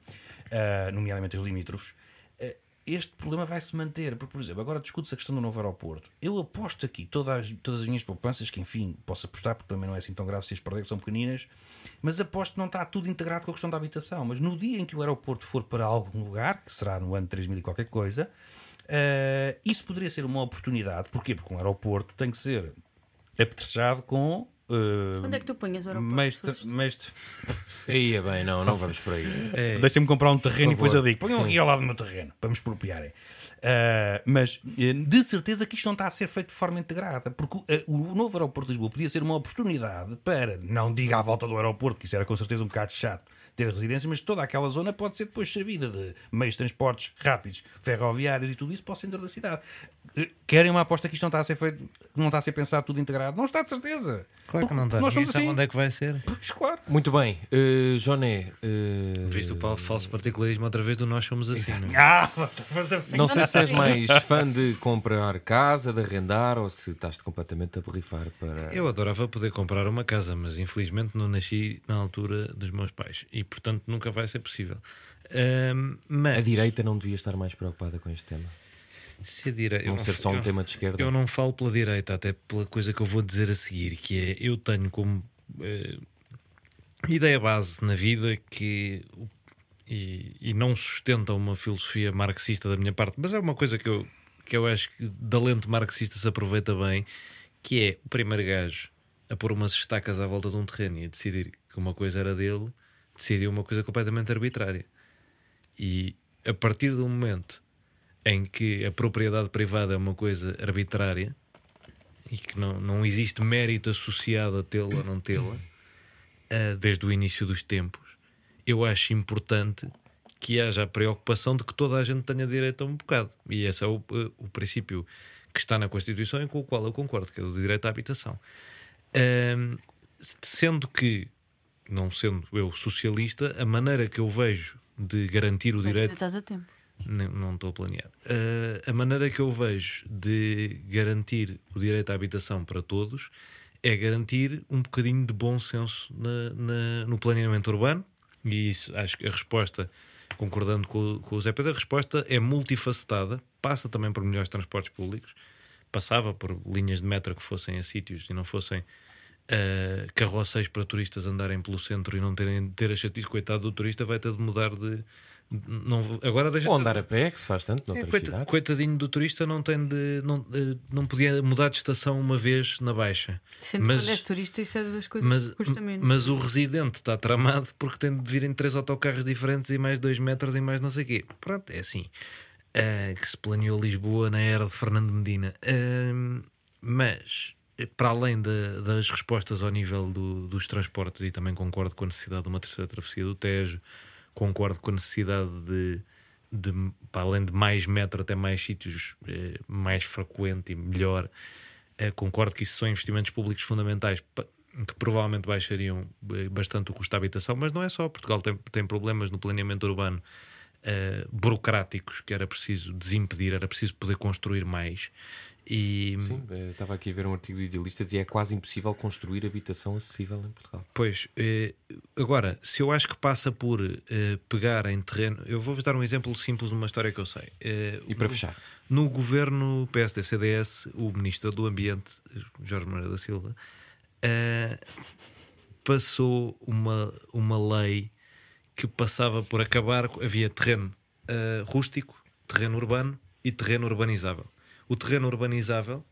eh, nomeadamente os limítrofes, eh, este problema vai se manter. Porque, por exemplo, agora discute-se a questão do novo aeroporto. Eu aposto aqui todas, as- todas as minhas poupanças, que enfim, posso apostar, porque também não é assim tão grave se as perder, que são pequeninas, mas aposto que não está tudo integrado com a questão da habitação. Mas no dia em que o aeroporto for para algum lugar, que será no ano 3000 e qualquer coisa, eh, isso poderia ser uma oportunidade. Porquê? Porque um aeroporto tem que ser apetrechado com Uh, Onde é que tu ponhas o aeroporto? mestre, mestre, Aí é bem, não, não vamos por aí. É, Deixa-me comprar um terreno e depois eu digo: ponham aqui ao lado do meu terreno para me expropriarem. Ah, mas eh, de certeza que isto não está a ser feito de forma integrada, porque eh, o novo aeroporto de Lisboa podia ser uma oportunidade para, não diga à volta do aeroporto, que isso era com certeza um bocado chato ter residências, mas toda aquela zona pode ser depois servida de meios de transportes rápidos, ferroviários e tudo isso para o centro da cidade. Eh, Querem uma aposta que isto não está a ser feito, não está a ser pensado tudo integrado? Não está de certeza. claro que não está. Nós somos assim. onde é que vai ser. Pois, claro. Muito bem, uh, Joné. uh, Visto o falso particularismo outra vez do nós somos assim. não é? <laughs> Ah, Não sei se és mais fã de comprar casa, de arrendar ou se estás completamente a borrifar para. Eu adorava poder comprar uma casa, mas infelizmente não nasci na altura dos meus pais e portanto nunca vai ser possível. A mas direita não devia estar mais preocupada com este tema. se a dire- eu Não ser só um eu- tema de esquerda. Eu não falo pela direita, até pela coisa que eu vou dizer a seguir, que é eu tenho como eh, ideia base na vida que e, e não sustenta uma filosofia marxista da minha parte, mas é uma coisa que eu, que eu acho que da lente marxista se aproveita bem, que é o primeiro gajo a pôr umas estacas à volta de um terreno e a decidir que uma coisa era dele, decidiu uma coisa completamente arbitrária. E a partir do momento em que a propriedade privada é uma coisa arbitrária e que não, não existe mérito associado a tê-la ou não tê-la, ah, desde o início dos tempos, eu acho importante que haja a preocupação de que toda a gente tenha direito a um bocado. E esse é o, eh, o princípio que está na Constituição e com o qual eu concordo, que é o direito à habitação. Ahm, sendo que, não sendo eu socialista, a maneira que eu vejo de garantir o Mas ainda direito estás a tempo. não, não estou a planear. Uh, a maneira que eu vejo de garantir o direito à habitação para todos é garantir um bocadinho de bom senso na- na- no planeamento urbano. E isso, acho que a resposta, concordando com, o- com o Zé Pedro, a resposta é multifacetada, passa também por melhores transportes públicos, passava por linhas de metro que fossem a sítios e não fossem uh, carroceis para turistas andarem pelo centro e não terem ter a chatice, coitado do turista, vai ter de mudar de. Não, agora deixa Ou andar a pé, que se faz tanto é, noutras coita- cidades. coitadinho do turista não tem de não, eh, não podia mudar de estação uma vez na baixa que mas, quando és turista, isso é das coisas mas, que custa menos. mas o residente está tramado porque tem de vir em três autocarros diferentes e mais dois metros e mais não sei o quê pronto, é assim Ah, que se planeou Lisboa na era de Fernando Medina Ah, mas para além da- das respostas ao nível do- dos transportes e também concordo com a necessidade de uma terceira travessia do Tejo concordo com a necessidade de, de, para além de mais metro, até mais sítios, eh, mais frequente e melhor. Eh, concordo que isso são investimentos públicos fundamentais que provavelmente baixariam eh, bastante o custo da habitação, mas não é só. Portugal tem, tem problemas no planeamento urbano eh, burocráticos que era preciso desimpedir, era preciso poder construir mais. E, Sim, eh, estava aqui a ver um artigo de idealistas e é quase impossível construir habitação acessível em Portugal. Pois, eh, agora, se eu acho que passa por eh, pegar em terreno, eu vou-vos dar um exemplo simples de uma história que eu sei. E para no- fechar? No governo PSD-CDS, o Ministro do Ambiente, Jorge Moreira da Silva, passou uma, uma lei que passava por acabar. com- Havia terreno rústico, terreno urbano e terreno urbanizável. O terreno urbanizável,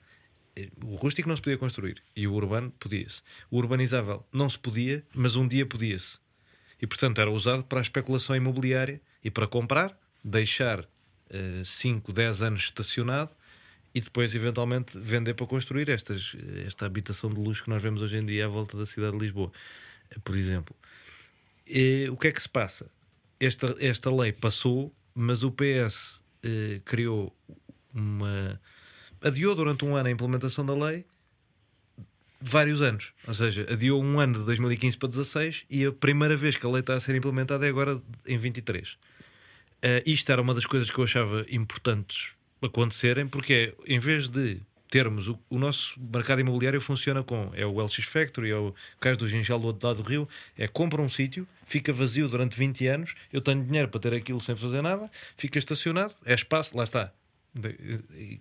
eh, o rústico não se podia construir e o urbano podia-se. O urbanizável não se podia, mas um dia podia-se. E portanto era usado para a especulação imobiliária e para comprar, deixar 5, 10 anos estacionado e depois eventualmente vender para construir estas, esta habitação de luxo que nós vemos hoje em dia à volta da cidade de Lisboa, eh, por exemplo. E, o que é que se passa? Esta, esta lei passou, mas o PS eh, criou uma. adiou durante um ano a implementação da lei vários anos. Ou seja, adiou um ano de 2015 para 16 e a primeira vez que a lei está a ser implementada é agora em 23. Uh, isto era uma das coisas que eu achava importantes acontecerem, porque é, em vez de termos o, o nosso mercado imobiliário funciona com é o LX Factory, é o caso do Gingel do outro lado do Rio, é compra um sítio, fica vazio durante 20 anos, eu tenho dinheiro para ter aquilo sem fazer nada, fica estacionado, é espaço, lá está.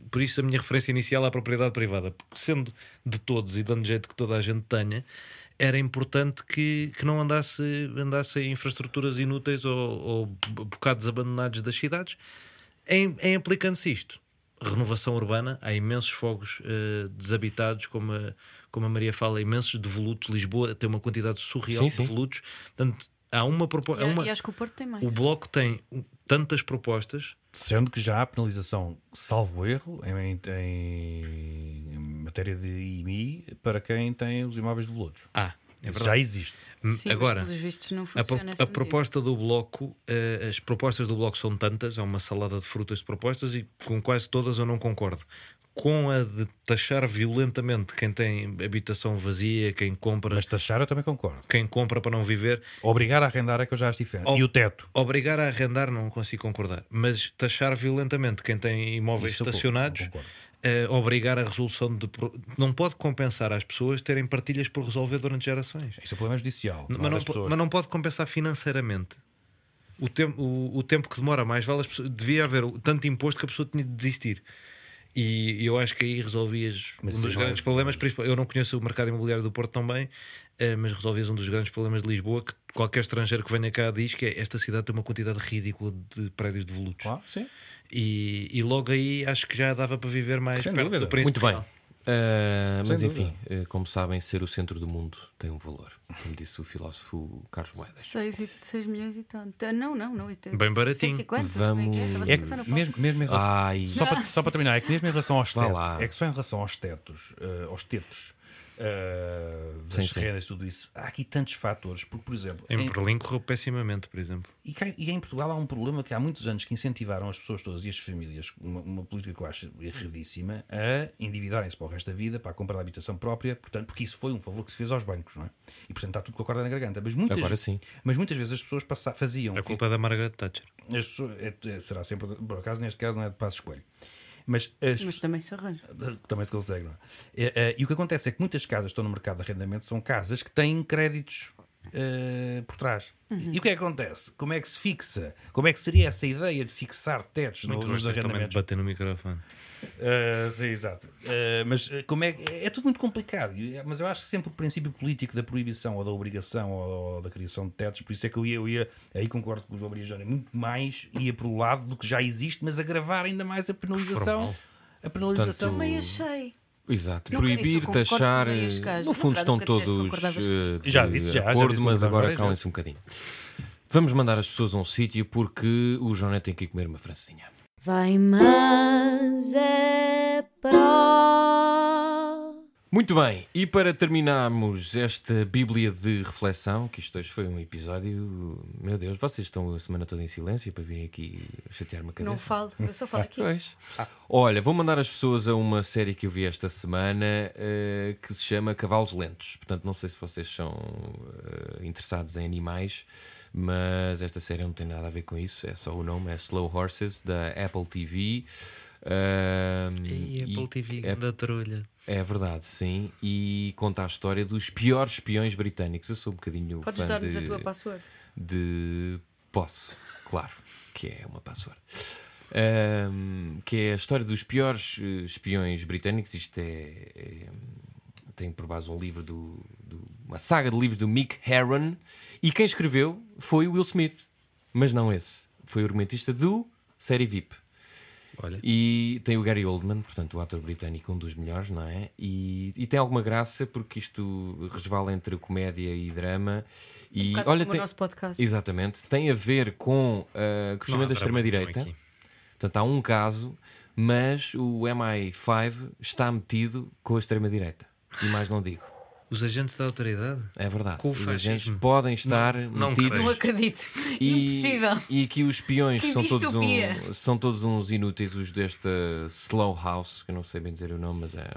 Por isso a minha referência inicial à propriedade privada, porque sendo de todos e dando jeito que toda a gente tenha, era importante que, que não andasse, andasse em infraestruturas inúteis ou, ou bocados abandonados das cidades. Em, em aplicando-se isto, renovação urbana, há imensos fogos eh, desabitados, como a, como a Maria fala, imensos devolutos. Lisboa tem uma quantidade surreal Sim, de devolutos. Portanto, há uma proposta. Uma... e acho que o Porto tem mais. O Bloco tem tantas propostas. Sendo que já há penalização, salvo erro, em, em- em matéria de IMI para quem tem os imóveis devolutos. Ah, é já existe. Sim, Agora, A, pro- a medida. proposta do Bloco, eh, as propostas do Bloco são tantas, há uma salada de frutas de propostas e com quase todas eu não concordo. Com a de taxar violentamente quem tem habitação vazia, quem compra, Mas taxar eu também concordo. quem compra para não viver, Obrigar a arrendar é que eu já acho diferente. E o teto? obrigar a arrendar não consigo concordar, mas taxar violentamente quem tem imóveis Isso estacionados, eh, obrigar a resolução de. Não pode compensar às pessoas terem partilhas por resolver durante gerações. Isso é problema judicial. Mas não é não, pessoas. mas não pode compensar financeiramente. O tempo, o, o tempo que demora mais, vale as pessoas- devia haver tanto imposto que a pessoa tinha de desistir. E eu acho que aí resolvias Mas um dos não é- grandes problemas. Eu não conheço o mercado imobiliário do Porto tão bem, eh, mas resolvias um dos grandes problemas de Lisboa que qualquer estrangeiro que venha cá diz que é esta cidade tem uma quantidade ridícula de prédios devolutos. Claro, sim. E, e logo aí acho que já dava para viver mais Sem perto dúvida. do príncipe Muito bem. real. Ah, mas enfim, eh, como sabem, ser o centro do mundo tem um valor, como disse o filósofo Carlos Moedas. 6, milhões e tanto. Ah, Não, não, não. Bem baratinho. quantos? Vamos- é que é? Que mesmo, mesmo em relação, Ai. só, para, só para terminar, é que mesmo em relação aos tetos, é que só em relação aos tetos, eh, aos tetos, Sim, das sim. rendas tudo isso, há aqui tantos fatores, porque, por exemplo, Em em- Berlim correu pessimamente, por exemplo. E, cá- e em Portugal há um problema que há muitos anos que incentivaram as pessoas todas e as famílias, uma, uma política que eu acho erradíssima, a endividarem-se para o resto da vida, para a compra da habitação própria, portanto, porque isso foi um favor que se fez aos bancos, não é? E portanto está tudo com a corda na garganta. Mas muitas, Agora sim. Mas muitas vezes as pessoas passa- faziam. A culpa é da Margaret Thatcher. as pessoas- é- é- será sempre, por acaso, neste caso não é de passo escolho. Mas as Mas também se arranja. também se consegue, não é? É, é, E o que acontece é que muitas casas que estão no mercado de arrendamento são casas que têm créditos eh, por trás. E o que é que acontece? Como é que se fixa? Como é que seria essa ideia de fixar tetos no, Muito nos arrendamentos? bater no microfone. Uh, sim, exato. Uh, mas uh, como é, é tudo muito complicado. É- Mas eu acho que sempre o princípio político da proibição ou da obrigação ou, ou da criação de tetos, por isso é que eu ia, eu ia aí concordo com o João Maria Jónia, muito mais ia para o lado do que já existe, mas agravar ainda mais a penalização. A penalização. Portanto, Também achei. Exato, eu proibir, taxar. Eh. No fundo, estão todos de Já disse, já, já acordo, disse mas agora calem-se um bocadinho. Vamos mandar as pessoas a um sítio porque o Joné tem que ir comer uma francesinha. Vai, mas é pró. Muito bem, e para terminarmos esta Bíblia de reflexão, que isto hoje foi um episódio. Meu Deus, vocês estão a semana toda em silêncio para virem aqui chatear-me a cabeça. Não falo, eu só falo <laughs> aqui. Pois. Olha, vou mandar as pessoas a uma série que eu vi esta semana eh, que se chama Cavalos Lentos. Portanto, não sei se vocês são eh, interessados em animais, mas esta série não tem nada a ver com isso. É só o nome, é Slow Horses, da Apple TV. Ahm, E Apple TV é, da trolha. é verdade, sim. E conta a história dos piores espiões britânicos. Eu sou um bocadinho Podes dar-nos a tua password. de posso, claro, que é uma password. Ahm, que é a história dos piores eh, espiões britânicos. Isto é, é- tem por base um livro do, do- uma saga de livros do Mick Herron e quem escreveu foi o Will Smith, mas não esse. Foi o argumentista do série VIP. Olha. E tem o Gary Oldman, portanto, o ator britânico, um dos melhores, não é? E, e tem alguma graça porque isto resvala entre comédia e drama. E Um olha, como tem, o nosso podcast. Exatamente, tem a ver com uh, crescimento da extrema-direita. Portanto, há um caso, mas o MI5 está metido com a extrema-direita. E mais não digo. Os agentes da autoridade? É verdade. Com o Os fascismo. agentes podem estar não metidos. creio. Não acredito. E, Impossível. e que os espiões Que são todos, um, são todos uns inúteis, os desta Slow House, que eu não sei bem dizer o nome, mas é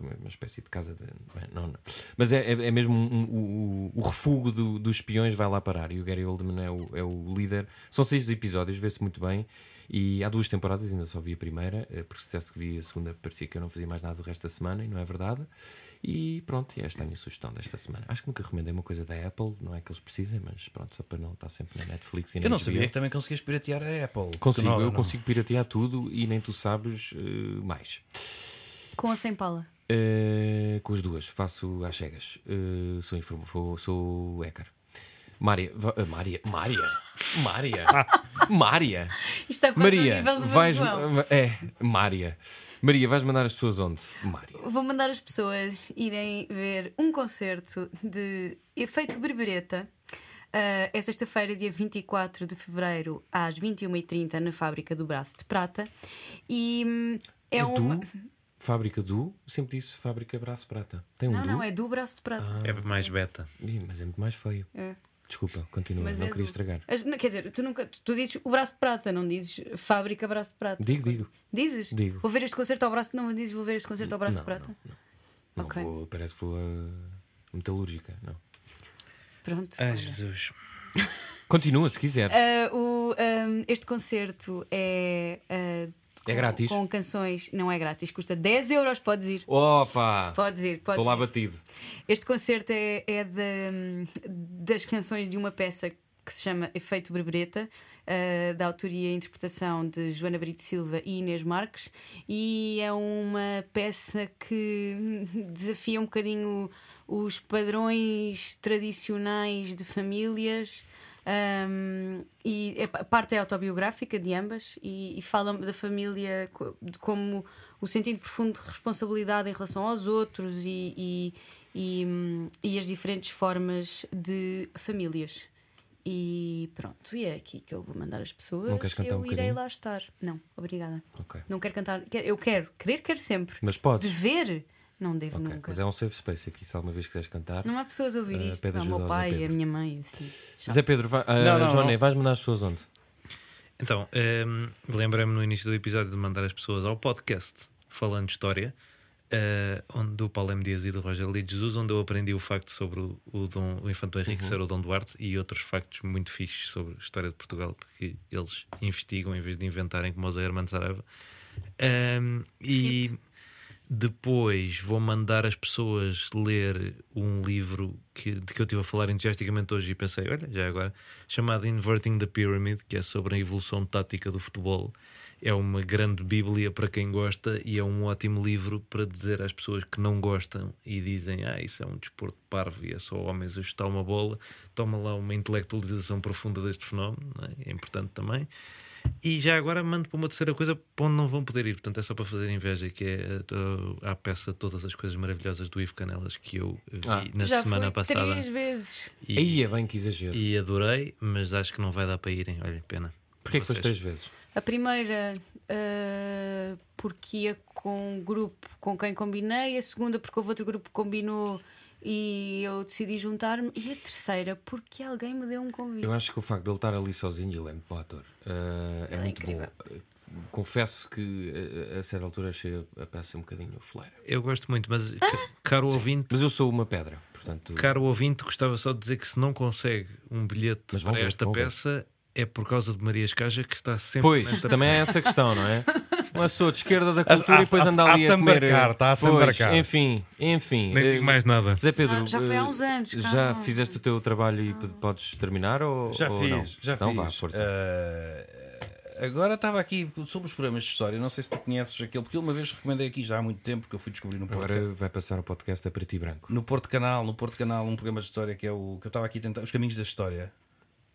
uma, uma espécie de casa de. bem, não, não. Mas é, é, é mesmo um- um- o, o refúgio do- dos espiões vai lá parar. E o Gary Oldman é o, é o líder. São seis episódios, vê-se muito bem. E há duas temporadas, ainda só vi a primeira, eh, porque se dissesse que vi a segunda, parecia que eu não fazia mais nada o resto da semana, e não é verdade. E pronto, e esta é a minha sugestão desta semana. Acho que nunca recomendei uma coisa da Apple, não é que eles precisem, mas pronto, só para não estar sempre na Netflix e na Eu não HBO. sabia que também conseguias piratear a Apple. Consigo, Não, eu não. consigo piratear tudo e nem tu sabes eh, mais. Com a sem pala. Eh, com as duas, faço às cegas. Eh, sou, inform... sou, sou hacker. Mária, eh, Mária, Mária, Mária. <laughs> Mária. Isto quase Maria, ao nível do vais. João. É, Mária. Maria, vais mandar as pessoas onde? Mária. Vou mandar as pessoas irem ver um concerto de Efeito Berbereta. Uh, é sexta-feira, dia 24 de fevereiro, às 21h30, na fábrica do Braço de Prata. E hum, é, É uma. do? Fábrica do? Sempre disse Fábrica Braço Prata. Tem um Não, do? não, é do Braço de Prata. É mais beta. Ih, mas é muito mais feio. É. Desculpa, continua, Mas não é queria do- estragar. As- não, quer dizer, tu, nunca, tu, tu dizes o Braço de Prata, não dizes Fábrica Braço de Prata. Digo, digo. Dizes? Digo. Vou ver este concerto ao Braço. Não, dizes vou ver este concerto ao Braço de Prata. Não Ok. vou, parece que vou a metalúrgica, não. Pronto. Ai olha. Jesus. Continua, se quiser. Ah, <laughs> o, ahm, este concerto é. ah, É com- grátis? Com canções. Não é grátis, custa 10 euros. Podes ir. Opa! Podes ir, podes Estou lá batido. Este concerto é, é da- das canções de uma peça que se chama Efeito Berbereta, ah, da autoria e interpretação de Joana Brito Silva e Inês Marques, e é uma peça que <laughs> desafia um bocadinho os padrões tradicionais de famílias. Ahm, e é- a parte é autobiográfica de ambas e, e fala da família de como o sentido profundo de responsabilidade em relação aos outros e, e, e, e as diferentes formas de famílias. E pronto, e é aqui que eu vou mandar as pessoas. Não queres cantar eu um irei lá estar. Não, obrigada. Ok. Não quero cantar. Eu quero, querer, quero sempre. Mas podes. Dever, não devo Ok, nunca. Mas é um safe space aqui, se alguma vez quiseres cantar. Não há pessoas a ouvir Eh, isto. o meu pai, a minha mãe, assim. Zé Pedro, vai, ah, Não, não, Joana, não. vais mandar as pessoas onde? Então, ehm, lembrei-me no início do episódio de mandar as pessoas ao podcast Falando História, eh, onde do Paulo M. Dias e do Roger Lee de Jesus, onde eu aprendi o facto sobre o, o, Dom, o Infante Henrique Uhum. ser o Dom Duarte e outros factos muito fixes sobre a história de Portugal, porque eles investigam em vez de inventarem, como o Zé Hermano Saraiva. Ehm, e depois vou mandar as pessoas ler um livro que, de que eu estive a falar entusiasticamente hoje e pensei, olha, já agora, chamado Inverting the Pyramid, que é sobre a evolução tática do futebol. É uma grande bíblia para quem gosta e é um ótimo livro para dizer às pessoas que não gostam e dizem, ah, isso é um desporto parvo e é só homens a chutar uma bola. Toma lá uma intelectualização profunda deste fenómeno, é? é importante também. E já agora mando para uma terceira coisa para onde não vão poder ir. Portanto, é só para fazer inveja, que é uh, a peça Todas as Coisas Maravilhosas do Ivo Canelas que eu vi Ah. na Já semana passada. três vezes. E, Aí é bem que exagero. e adorei, mas acho que não vai dar para irem. Olha, pena. Porquê que foste Vocês. três vezes? A primeira, ah, porque ia com um grupo com quem combinei. A segunda, porque houve outro grupo que combinou e eu decidi juntar-me. E a terceira, porque alguém me deu um convite. Eu acho que o facto de ele estar ali sozinho, ele é muito bom ator. Ah, é é muito incrível. bom. Ah, Confesso que ah, a certa altura achei a- peça um bocadinho fleira. Eu gosto muito, mas ca- caro ouvinte, Mas eu sou uma pedra, portanto. caro ouvinte, gostava só de dizer que se não consegue um bilhete Mas para ver, esta vão ver. peça é por causa de Maria Escaja que está sempre Pois, nesta também é essa a questão, não é? <laughs> Uma pessoa de esquerda da cultura A- e depois a- anda a- ali a a comer. sambarcar, está a Pois, sambarcar. Enfim, enfim. Nem eh, digo mais nada. Zé Pedro, Já- já foi há eh, uns anos, Já fizeste o teu trabalho e podes terminar ou, Já ou fiz, não? já então fiz. vá, força. Eh, agora estava aqui sobre os programas de história. Não sei se tu conheces aquele, porque eu uma vez recomendei aqui já há muito tempo que eu fui descobrir no Porto, Agora vai passar o podcast a preto e branco. no Porto Canal, no Porto Canal, um programa de história que é o que eu estava aqui a tentar, Os Caminhos da História.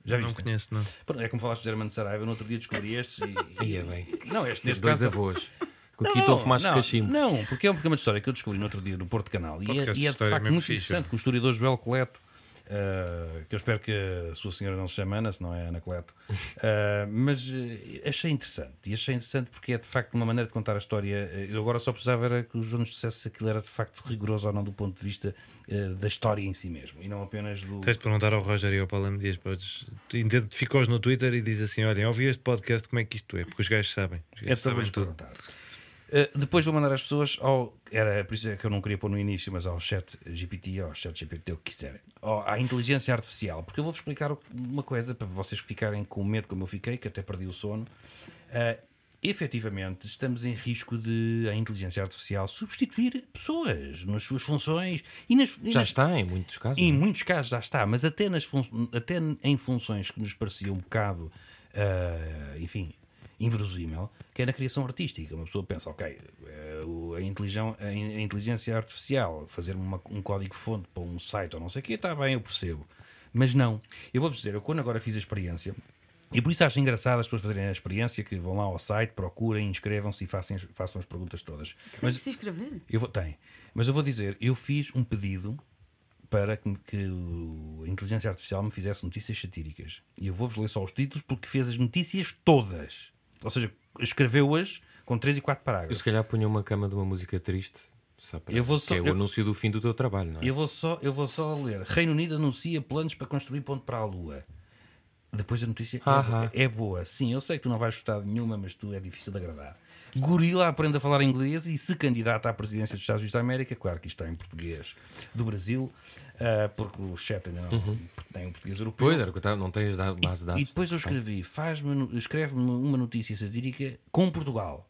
Já Não viste? conheço, não. Pronto, É como falaste do Hermano Saraiva, no outro dia descobri estes e. <laughs> Aí é bem. Não, este neste Dois caso. avós. Com estou a fumar não, cachimbo. não, porque é um programa de história que eu descobri no outro dia no Porto Canal e é, de e é de história facto muito fixe. interessante com o historiador Joel Coleto, eh, que eu espero que a sua senhora não se chame Ana, se não é Ana Coleto. <laughs> Eh, mas eh, achei interessante e achei interessante porque é de facto uma maneira de contar a história. Eu agora só precisava era que o João nos dissesse se aquilo era de facto rigoroso ou não do ponto de vista eh, da história em si mesmo e não apenas do. Tens de perguntar ao Roger e ao Paulo. Dias. Podes... Identificou-os no Twitter e diz assim: Olhem, ouvi este podcast, como é que isto é? Porque os gajos sabem. Os É gajos só sabem tudo. perguntar. Uh, depois vou mandar as pessoas ao. Era por isso é que eu não queria pôr no início, mas ao chat GPT, ao chat GPT, o que quiserem. Ao- à inteligência artificial. Porque eu vou-vos explicar uma coisa para vocês ficarem com medo, como eu fiquei, que até perdi o sono. Uh, efetivamente, estamos em risco de a inteligência artificial substituir pessoas nas suas funções e nas. e Já nas- está em muitos casos. em não é? muitos casos já está, mas até, nas até em funções que nos pareciam um bocado, ah, enfim, inverosímil, que é na criação artística. Uma pessoa pensa, ok, eh, a, inteligen- a in- a inteligência artificial, fazer uma- um código-fonte para um site ou não sei o quê, está bem, eu percebo. Mas não. Eu vou-vos dizer, eu quando agora fiz a experiência, E por isso acho engraçado as pessoas fazerem a experiência que vão lá ao site, procurem, inscrevam-se e façam, façam as perguntas todas. Que Mas, se inscrever? Eu vou, tem. Mas eu vou dizer, eu fiz um pedido para que, que a inteligência artificial me fizesse notícias satíricas. E eu vou-vos ler só os títulos porque fez as notícias todas. Ou seja, escreveu-as com 3 e 4 parágrafos. Eu se calhar punha uma cama de uma música triste. Eu vou só, que é o eu, anúncio do fim do teu trabalho, não é? Eu vou, só, eu vou só ler. Reino Unido anuncia planos para construir ponto para a Lua. Depois a notícia é, é, boa. Sim, eu sei que tu não vais gostar de nenhuma, mas tu é difícil de agradar. Gorila aprende a falar inglês e se candidata à presidência dos Estados Unidos da América, claro que isto está em português do Brasil, uh, porque o chat ainda não uhum. tem um português europeu. Pois, era que eu não tens base de dados. E depois eu escrevi, escreve-me uma notícia satírica com Portugal.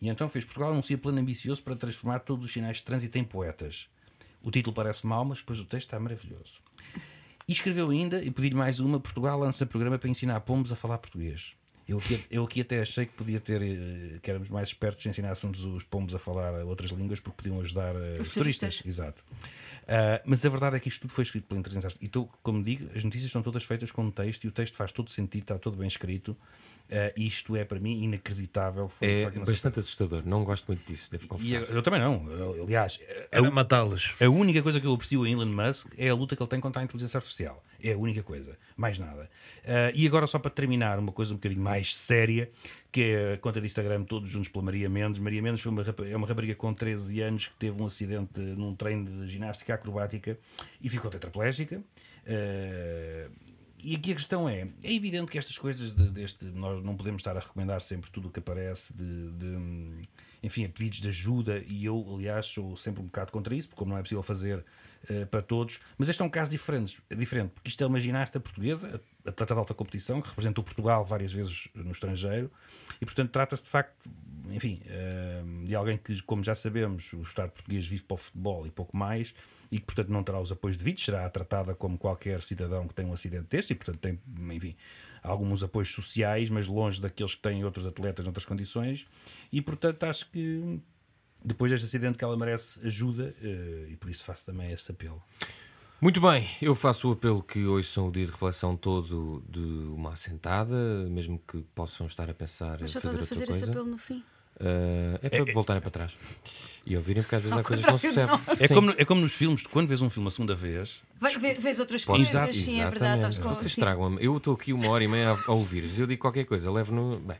E então fez Portugal anuncia plano ambicioso para transformar todos os sinais de trânsito em poetas. O título parece mau, mas depois o texto está maravilhoso. E escreveu ainda, e pedi-lhe mais uma: Portugal lança programa para ensinar pombos a falar português. Eu aqui, eu aqui até achei que podia ter, eh, que éramos mais espertos se ensinássemos os pombos a falar outras línguas porque podiam ajudar uh, os, turistas. turistas. Exato. Uh, mas a verdade é que isto tudo foi escrito pela inteligência artificial. E, como digo, as notícias estão todas feitas com texto e o texto faz todo sentido, está todo bem escrito. Uh, isto é para mim inacreditável. Foi, é bastante assustador. Não gosto muito disso, devo confessar. Eu, eu, também não. Aliás, a, matá-los. A única coisa que eu aprecio em Elon Musk é a luta que ele tem contra a inteligência artificial. É a única coisa. Mais nada. Uh, e agora, só para terminar, uma coisa um bocadinho mais séria, que é a conta de Instagram Todos Juntos pela Maria Mendes. Maria Mendes foi uma, é uma rapariga com 13 anos que teve um acidente num treino de ginástica acrobática e ficou tetraplégica. Uh, e aqui a questão é: é evidente que estas coisas de, deste. Nós não podemos estar a recomendar sempre tudo o que aparece de, de enfim, a pedidos de ajuda, e eu, aliás, sou sempre um bocado contra isso, porque como não é possível fazer uh, para todos, mas este é um caso diferente, diferente, porque isto é uma ginasta portuguesa, atleta de alta competição, que representou Portugal várias vezes no estrangeiro, e portanto trata-se de facto, enfim, uh, de alguém que, como já sabemos, o Estado português vive para o futebol e pouco mais, e que, portanto, não terá os apoios devidos, será tratada como qualquer cidadão que tem um acidente deste e, portanto, tem, enfim, alguns apoios sociais, mas longe daqueles que têm outros atletas noutras condições. E, portanto, acho que depois deste acidente que ela merece ajuda eh, e por isso faço também esse apelo. Muito bem, eu faço o apelo que hoje são o dia de reflexão todo de uma assentada, mesmo que possam estar a pensar Mas em fazer, a fazer esse apelo no fim. Uh, é para é, voltarem para trás e ouvirem, porque às vezes há coisas que não se percebem. É como, é como nos filmes, quando vês um filme a segunda vez, vês outras coisas, Exato, sim, é verdade. Vocês estragam-me. Eu estou aqui uma hora e meia a, a ouvir-vos. Eu digo qualquer coisa, levo no. Bem.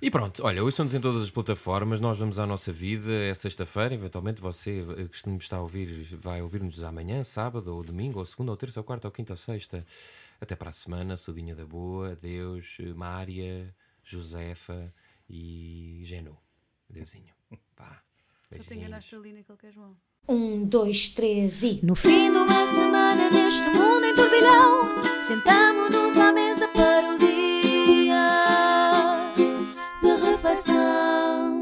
E pronto, olha, hoje estamos em todas as plataformas, nós vamos à nossa vida, é sexta-feira, eventualmente você que me está a ouvir vai ouvir-nos amanhã, sábado, ou domingo, ou segunda, ou terça, ou quarta, ou quinta, ou sexta. Até para a semana, Sudinha da Boa, Deus, Mária, Josefa e Genu. Deusinho. <laughs> Pá. Só te enganaste ali naquele que é João. Um, dois, três e. No fim de uma semana neste mundo em turbilhão, sentamos reflexão.